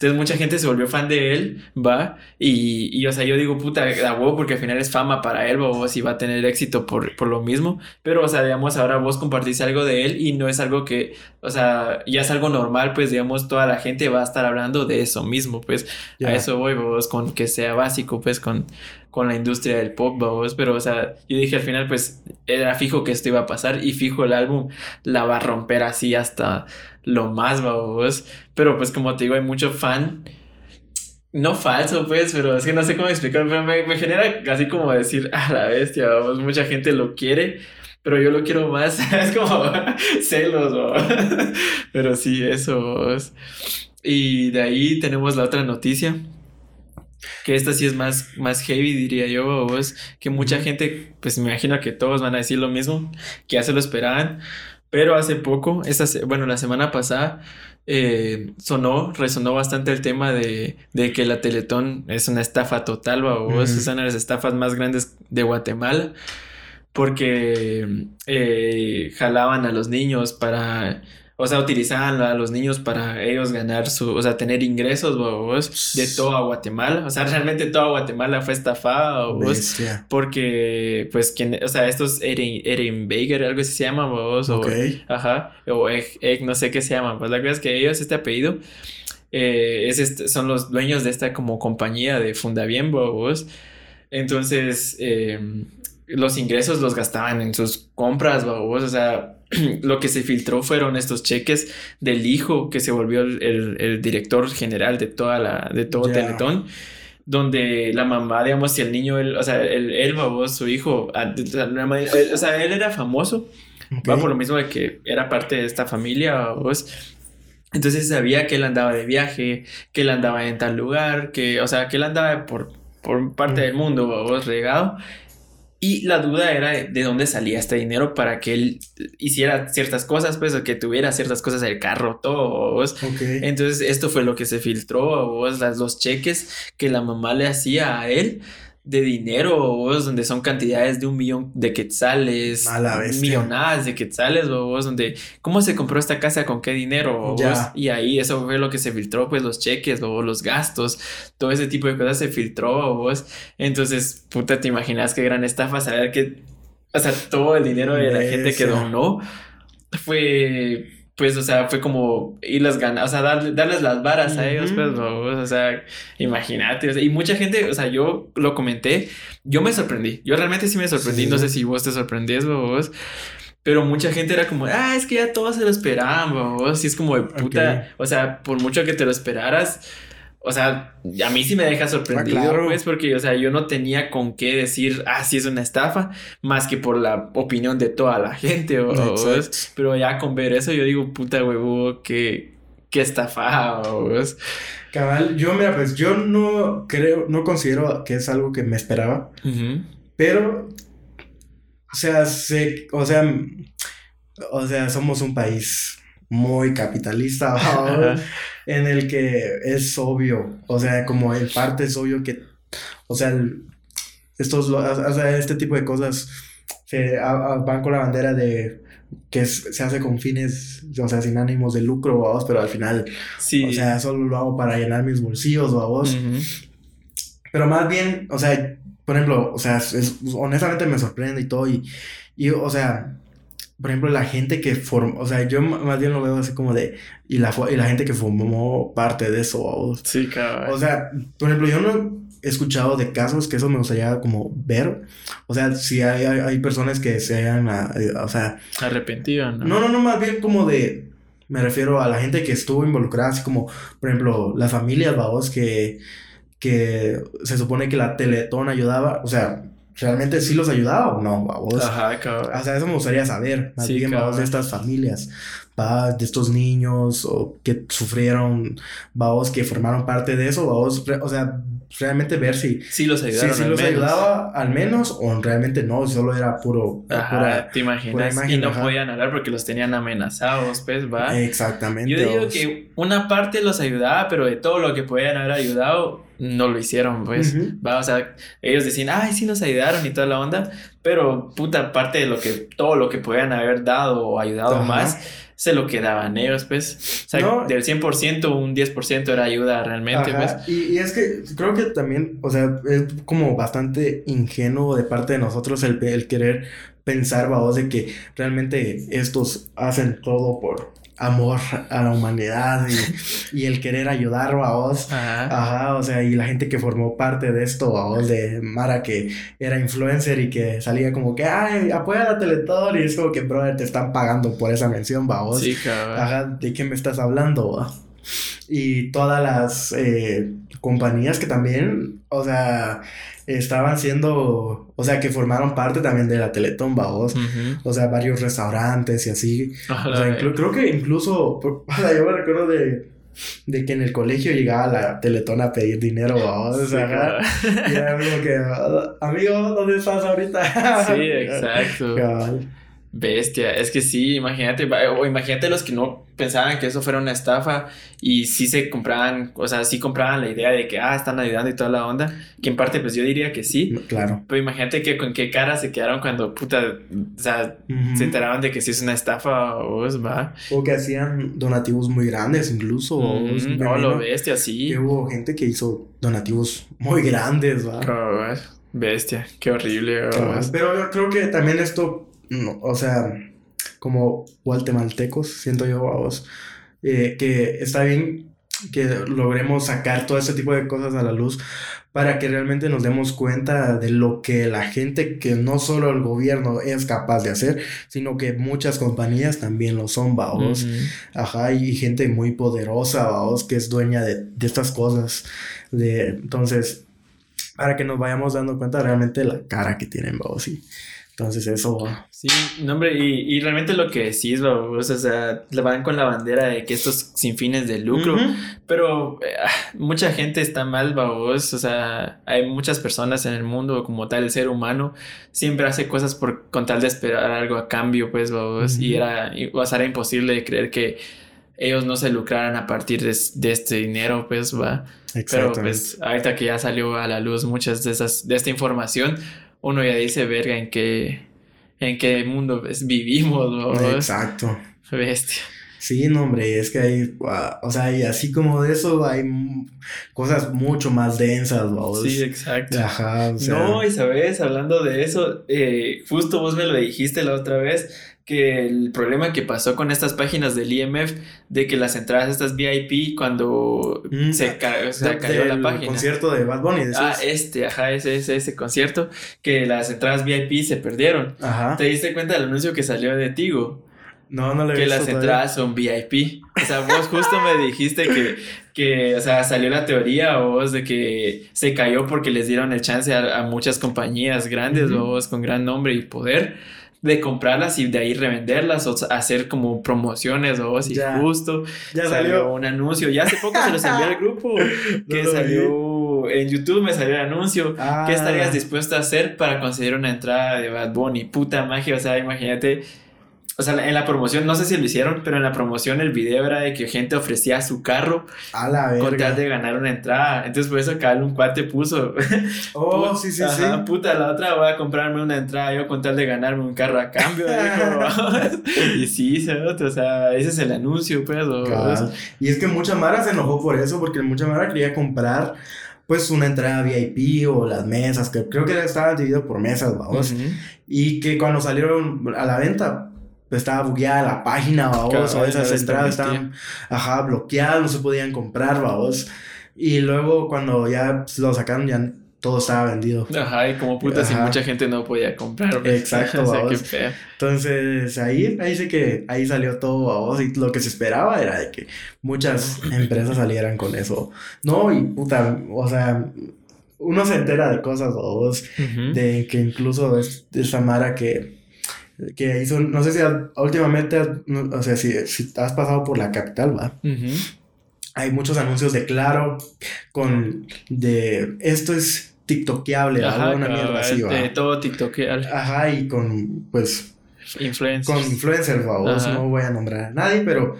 Entonces, mucha gente se volvió fan de él, va. Y, y o sea, yo digo, puta, a huevo, porque al final es fama para él, vos, y va a tener éxito por, por lo mismo. Pero, o sea, digamos, ahora vos compartís algo de él y no es algo que, o sea, ya es algo normal, pues, digamos, toda la gente va a estar hablando de eso mismo, pues. A eso voy, vos, con que sea básico, pues, con con la industria del pop, vamos, pero o sea, yo dije al final pues era fijo que esto iba a pasar y fijo el álbum la va a romper así hasta lo más, vamos, pero pues como te digo, hay mucho fan, no falso pues, pero es que no sé cómo explicar, pero me, genera así como decir, a la bestia, vamos, mucha gente lo quiere. Pero yo lo quiero más, (laughs) es como (laughs) celos, ¿vamos? (laughs) pero sí, eso. Y de ahí tenemos la otra noticia, que esta sí es más, más heavy, diría yo, vos, que mucha gente, pues me imagino que todos van a decir lo mismo, que ya se lo esperaban, pero hace poco, esta, bueno, la semana pasada, eh, sonó, resonó bastante el tema de, de, que la Teletón es una estafa total, vos, es una de las estafas más grandes de Guatemala, porque eh, jalaban a los niños para o sea, utilizaban a los niños para ellos ganar su, o sea, tener ingresos, vos, de toda Guatemala. O sea, realmente toda Guatemala fue estafada, vos, porque, pues, quien, o sea, estos Eren, Eren Baker, algo así se llama, vos, o, ajá, o Egg, no sé qué se llaman. Pues la verdad es que ellos, este apellido, eh, es este, son los dueños de esta como compañía de Fundabien, vos. Entonces, eh, los ingresos los gastaban en sus compras, vos, o sea, (clears throat) lo que se filtró fueron estos cheques del hijo que se volvió el, director general de toda la, de todo Teletón. Donde la mamá, digamos, si el niño, o sea, el, él, su hijo, ah, o sea, él era famoso, va por lo mismo de que era parte de esta familia, vos. Entonces sabía que él andaba de viaje, que él andaba en tal lugar, que, o sea, que él andaba por, por parte mm. del mundo, vos, regado. Y la duda era de, dónde salía este dinero para que él hiciera ciertas cosas, pues, o que tuviera ciertas cosas el carro, todo. Entonces, esto fue lo que se filtró, vos, las, los cheques que la mamá le hacía a él de dinero, vos, donde son cantidades de un millón de quetzales, millonadas de quetzales, vos, donde, ¿cómo se compró esta casa? ¿Con qué dinero? Vos? Y ahí eso fue lo que se filtró, pues los cheques, o los gastos, todo ese tipo de cosas se filtró, vos. Entonces, puta, te imaginas qué gran estafa saber que, o sea, todo el dinero de la gente que donó fue pues, o sea, fue como irles ganas, o sea, darles las varas a ellos, pues, o sea, imagínate, y mucha gente, o sea, yo lo comenté, yo me sorprendí, yo realmente sí me sorprendí, no sé si vos te sorprendías, vos, pero mucha gente era como, ah, es que ya todos se lo esperaban, vos, y es como de puta, o sea, por mucho que te lo esperaras, o sea, a mí sí me deja sorprendido, ah, pues, porque, o sea, yo no tenía con qué decir, ah, sí es una estafa, más que por la opinión de toda la gente, o, pero ya con ver eso yo digo, puta huevo, qué, qué estafa, Cabal, yo, mira, pues, yo no creo, no considero que es algo que me esperaba, pero, o sea, sé, o sea, o sea, somos un país muy capitalista, (laughs) en el que es obvio, o sea, como el parte es obvio que, o sea, estos, o sea, este tipo de cosas se van con la bandera de que se hace con fines, o sea, sin ánimos de lucro, vos, pero al final, sí. o sea, solo lo hago para llenar mis bolsillos, vos. Pero más bien, o sea, por ejemplo, o sea, honestamente me sorprende y todo, y, y o sea, por ejemplo, la gente que formó, o sea, yo más bien lo veo así como de, y la, y la gente que formó parte de eso. Sí, claro. O sea, por ejemplo, yo no he escuchado de casos que eso me gustaría como ver. O sea, si hay, hay, personas que se hayan, eh, o sea... Arrepentido, ¿no? No, no, no, más bien como de, me refiero a la gente que estuvo involucrada, así como, por ejemplo, las familias, vamos, que, que se supone que la Teletón ayudaba, o sea, ¿realmente sí los ayudaba o no? ¿vos? Ajá, cabrón. O sea, eso me gustaría saber, más bien, vamos, de estas familias, ¿va? de estos niños o que sufrieron, vamos, que formaron parte de eso, vamos, o sea, realmente ver si... Sí los ayudaron Si, los ayudaba al menos o realmente no, solo era puro... Ajá, te imaginas. y no podían hablar porque los tenían amenazados, pues, ¿va? Exactamente. Yo digo que una parte los ayudaba, pero de todo lo que podían haber ayudado no lo hicieron, pues. Va, o sea, ellos decían, ay, sí nos ayudaron y toda la onda, pero puta parte de lo que, todo lo que podían haber dado o ayudado más, se lo quedaban ellos, pues. O sea, del 100%, un 10% era ayuda realmente, pues. Y, y, es que creo que también, o sea, es como bastante ingenuo de parte de nosotros el, el querer pensar, vamos, de que realmente estos hacen todo por amor a la humanidad y, (laughs) el querer ayudar a vos. Ajá. o sea, y la gente que formó parte de esto, a vos, de Mara que era influencer y que salía como que, ay, apoya a Teletón y es como que, brother, te están pagando por esa mención, va vos. Sí, cabrón. Ajá, ¿de qué me estás hablando, va? Y todas las eh, compañías que también, o sea, estaban siendo, o sea, que formaron parte también de la Teletón, vos, o sea, varios restaurantes y así. o sea, creo que incluso, (laughs) o sea, yo me recuerdo de, de que en el colegio llegaba la Teletón a pedir dinero, vos, o sea, y era como que, amigo, ¿dónde estás ahorita? sí, exacto. (laughs) Bestia, es que sí, imagínate, o imagínate los que no pensaban que eso fuera una estafa y sí se compraban, o sea, sí compraban la idea de que, ah, están ayudando y toda la onda, que en parte pues yo diría que sí. Claro. Pero imagínate que con qué cara se quedaron cuando, puta, o sea, se enteraban de que sí es una estafa o es, va. O que hacían donativos muy grandes incluso. no, lo bestia, sí. Hubo gente que hizo donativos muy grandes, va. bestia, qué horrible. Pero yo creo que también esto o sea, como guatemaltecos, siento yo a vos, eh, que está bien que logremos sacar todo ese tipo de cosas a la luz para que realmente nos demos cuenta de lo que la gente, que no solo el gobierno es capaz de hacer, sino que muchas compañías también lo son, vaos. Ajá, y gente muy poderosa, vaos, que es dueña de, de estas cosas. De, entonces, para que nos vayamos dando cuenta realmente de la cara que tienen, vaos. Y, entonces eso... Sí, no hombre, y, y realmente lo que decís, o sea, le van con la bandera de que esto es sin fines de lucro, pero eh, mucha gente está mal, babos, o sea, hay muchas personas en el mundo como tal, el ser humano siempre hace cosas por con tal de esperar algo a cambio, pues, babos, y era, o sea, era imposible de creer que ellos no se lucraran a partir de, de este dinero, pues, va. Pero pues ahorita que ya salió a la luz muchas de esas, de esta información, uno ya dice, verga, en qué, en qué mundo vivimos, ¿no? Exacto. Bestia. Sí, no, hombre, es que hay, o sea, y así como de eso hay cosas mucho más densas, ¿no? Sí, exacto. Ajá, o sea... No, y sabes, hablando de eso, eh, justo vos me lo dijiste la otra vez, que el problema que pasó con estas páginas del IMF de que las entradas estas VIP cuando mm, se, cayó la página. concierto de Bad Bunny. Ah, este, ajá, ese, ese, ese concierto que las entradas VIP se perdieron. Ajá. ¿Te diste cuenta del anuncio que salió de Tigo? No, no le Que las entradas son VIP. O sea, vos justo me dijiste que, que, o sea, salió la teoría vos de que se cayó porque les dieron el chance a, muchas compañías grandes, vos con gran nombre y poder de comprarlas y de ahí revenderlas o hacer como promociones o así justo ya salió. un anuncio. Ya hace poco se los envió al grupo (laughs) que salió en YouTube me salió el anuncio. ¿qué ah. estarías dispuesto a hacer para conseguir una entrada de Bad Bunny puta magia o sea imagínate o sea, en la promoción, no sé si lo hicieron, pero en la promoción el video era de que gente ofrecía su carro a la con tal de ganar una entrada. Entonces, por eso acá un cuate puso. (laughs) Oh, sí, sí, sí. Puta, la otra voy a comprarme una entrada yo con tal de ganarme un carro a cambio. (laughs) y sí, o sea, ese es el anuncio, pues. Y es que mucha Mara se enojó por eso, porque mucha Mara quería comprar pues una entrada VIP o las mesas, que creo que estaban dividido por mesas, vamos. Y que cuando salieron a la venta, estaba bugueada la página, (laughs) vamos, o esas entradas estaban, ajá, bloqueadas, no se podían comprar, vamos. Y luego cuando ya lo sacaron, ya todo estaba vendido. Ajá, y como puta, si mucha gente no podía comprar. Exacto, (laughs) vamos. Entonces, ahí, ahí sí que, ahí salió todo, vamos, y lo que se esperaba era de que muchas empresas salieran con eso. No, y puta, o sea, uno se entera de cosas, vamos, de que incluso es esa Mara que que hizo, no sé si últimamente, o sea, si, si has pasado por la capital, va. Hay muchos anuncios de Claro con de esto es tiktokeable, Ajá, una mierda así, va. De todo tiktokeable. Ajá, y con, pues... Influencers. Con influencers, vos, no voy a nombrar a nadie, pero...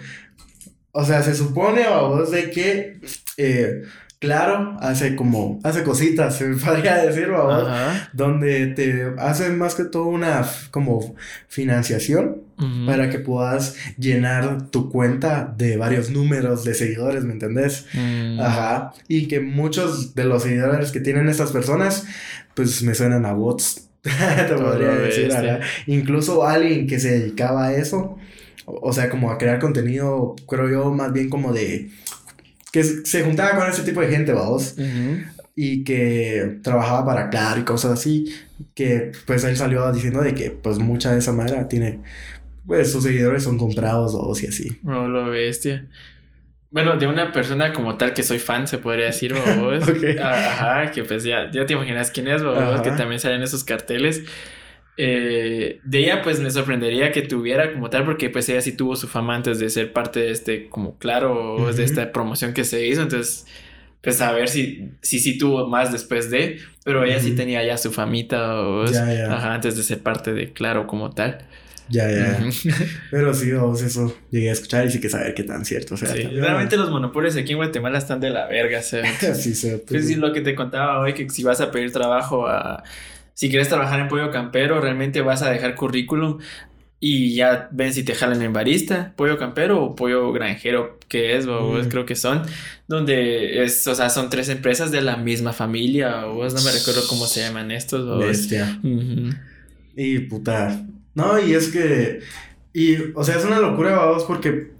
O sea, se supone, vos, de que... Eh, Claro, hace como, hace cositas, (laughs) se me podría decir, vamos, donde te hace más que todo una como financiación para que puedas llenar tu cuenta de varios números de seguidores, ¿me entendés? Mm. Ajá. Y que muchos de los seguidores que tienen estas personas, pues me suenan a bots. (laughs) te podría decir, Incluso alguien que se dedicaba a eso, o sea, como a crear contenido, creo yo, más bien como de que se juntaba con ese tipo de gente, vamos. Y que trabajaba para Claro y cosas así. Que pues él salió diciendo de que pues mucha de esa manera tiene. Pues sus seguidores son comprados o y así. No, lo bestia. Bueno, de una persona como tal que soy fan, se podría decir, vos. (laughs) Ajá, que pues ya, ya te imaginas quién es, vos, que también salen esos carteles. Eh, de ella pues me sorprendería que tuviera como tal porque pues ella sí tuvo su fama antes de ser parte de este como claro de esta promoción que se hizo entonces pues a ver si sí si, tuvo más después de pero ella sí tenía ya su famita o, Ajá, antes de ser parte de claro como tal ya, ya. (laughs) Pero sí, vamos, eso llegué a escuchar y sí que saber qué tan cierto. O sea, realmente los monopolios aquí en Guatemala están de la verga. (laughs) sí, sí. Pues, sí, lo que te contaba hoy, que si vas a pedir trabajo a si quieres trabajar en pollo campero, realmente vas a dejar currículum y ya ven si te jalan en barista, pollo campero o pollo granjero, que es, o mm. creo que son, donde es, o sea, son tres empresas de la misma familia, o no me recuerdo cómo se llaman estos. O Bestia. Y puta. No, y es que. Y, o sea, es una locura, vamos, porque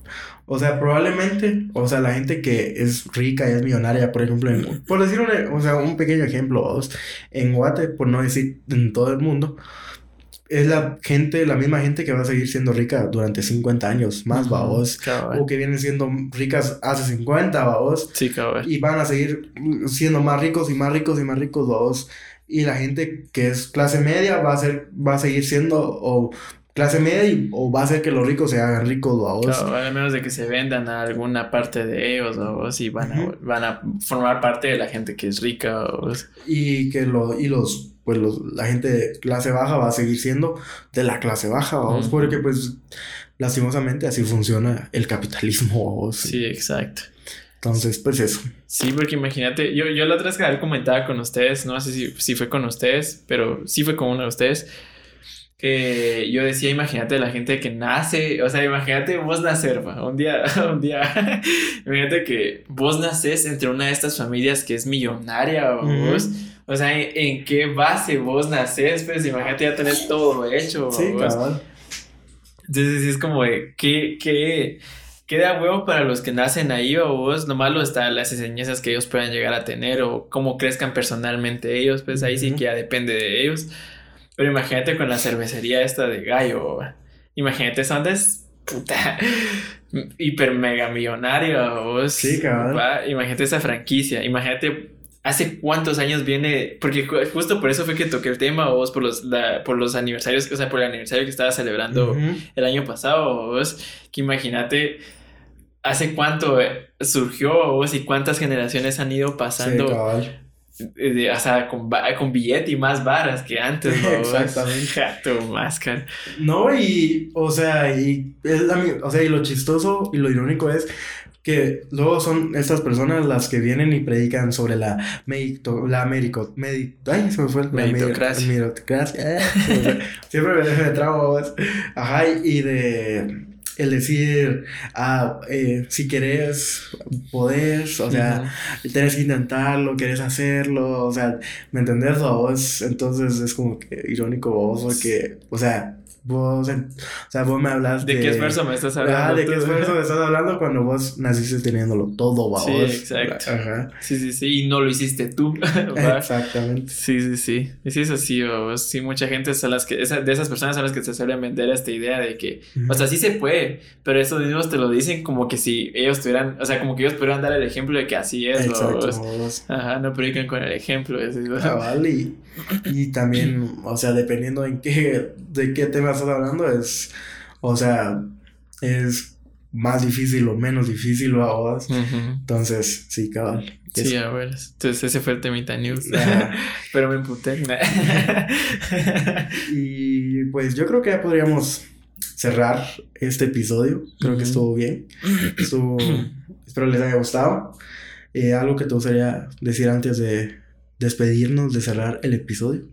o sea, probablemente, o sea, la gente que es rica y es millonaria, por ejemplo, por decir un, o sea, un pequeño ejemplo, en Guate, por no decir en todo el mundo, es la gente, la misma gente que va a seguir siendo rica durante 50 años más, vamos. O que vienen siendo ricas hace 50, vamos. Sí. Y van a seguir siendo más ricos y más ricos y más ricos, vamos. Y la gente que es clase media va a ser, va a seguir siendo, o clase media o va a ser que los ricos se hagan ricos o a vos. Claro, a menos de que se vendan a alguna parte de ellos o vos y van, a, van a formar parte de la gente que es rica o Y que lo, y los, pues los, la gente de clase baja va a seguir siendo de la clase baja, vamos, porque pues lastimosamente así funciona el capitalismo. Sí, exacto. Entonces, pues eso. Sí, porque imagínate, yo, yo la otra vez que comentaba con ustedes, no sé si, si fue con ustedes, pero sí fue con uno de ustedes, que yo decía, imagínate la gente que nace, o sea, imagínate vos nacer, un día, (laughs) un día, (laughs) imagínate que vos naces entre una de estas familias que es millonaria o vos, o sea, ¿en, qué base vos naces? Pues imagínate ya tenés todo hecho. Sí, claro. Entonces es como, ¿qué, qué, qué da huevo para los que nacen ahí o vos? Lo malo está las enseñanzas que ellos puedan llegar a tener o cómo crezcan personalmente ellos, pues ahí sí que ya depende de ellos. Pero imagínate con la cervecería esta de gallo. Imagínate, son de puta hiper mega millonario. Sí, cabrón. Imagínate esa franquicia. Imagínate hace cuántos años viene. Porque justo por eso fue que toqué el tema, vos, por los, por los aniversarios, o sea, por el aniversario que estaba celebrando el año pasado, vos. Que imagínate hace cuánto surgió, vos, y cuántas generaciones han ido pasando. Sí, o sea, con, con billete y más varas que antes, ¿no? (laughs) Exactamente. Tu máscara. No, y, o sea, y, es o sea, y lo chistoso y lo irónico es que luego son estas personas las que vienen y predican sobre la medito, la médico, ay, se me fue la meritocracia. siempre me, me trago, ajá, y de el decir, ah, eh, si querés, podés, o sea, tenés que intentarlo, querés hacerlo, o sea, ¿me entendés vos? Entonces es como que irónico vos, porque, o sea, Vos, o sea, vos me hablas de... ¿De qué esfuerzo me estás hablando? ¿De qué esfuerzo me estás hablando cuando vos naciste teniéndolo todo, vos? Sí, exacto. Ajá. Sí, sí, sí, y no lo hiciste tú. (laughs) Exactamente. Sí, sí, sí. Y sí, es así, vos. Sí, mucha gente son las que... de esas personas son las que se suelen vender esta idea de que... O sea, sí se puede, pero esos mismos te lo dicen como que si ellos tuvieran... O sea, como que ellos pudieran dar el ejemplo de que así es, Exacto, vos. Ajá, no predican con el ejemplo. Es, y, y también, o sea, dependiendo en qué... De qué tema estás hablando es, o sea, es más difícil o menos difícil o a Entonces, sí, cabal. Sí, a ver. Entonces ese fue el temita news. (laughs) Pero me emputé. (laughs) y pues yo creo que ya podríamos cerrar este episodio. Creo que estuvo bien. (clears throat) espero les haya gustado. Eh, ¿Algo que te gustaría decir antes de despedirnos, de cerrar el episodio?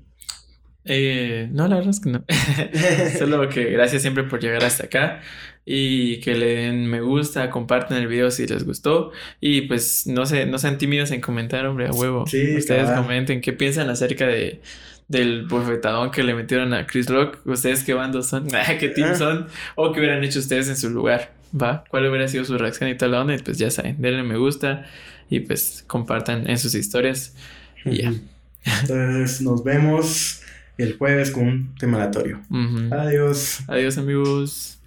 Eh, no, la verdad es que no. (laughs) Solo que gracias siempre por llegar hasta acá y que le den me gusta, compartan el video si les gustó y pues no sé, no sean tímidos en comentar, hombre, a huevo. Sí, Ustedes comenten qué piensan acerca de del bofetadón que le metieron a Chris Rock. ¿Ustedes qué bandos son? (laughs) ¿Qué team ah. son? ¿O qué hubieran hecho ustedes en su lugar? ¿Va? ¿Cuál hubiera sido su reacción y tal onda? Y pues ya saben, denle me gusta y pues compartan en sus historias y ya. Entonces nos vemos el jueves con un tema aleatorio. Adiós. Adiós amigos.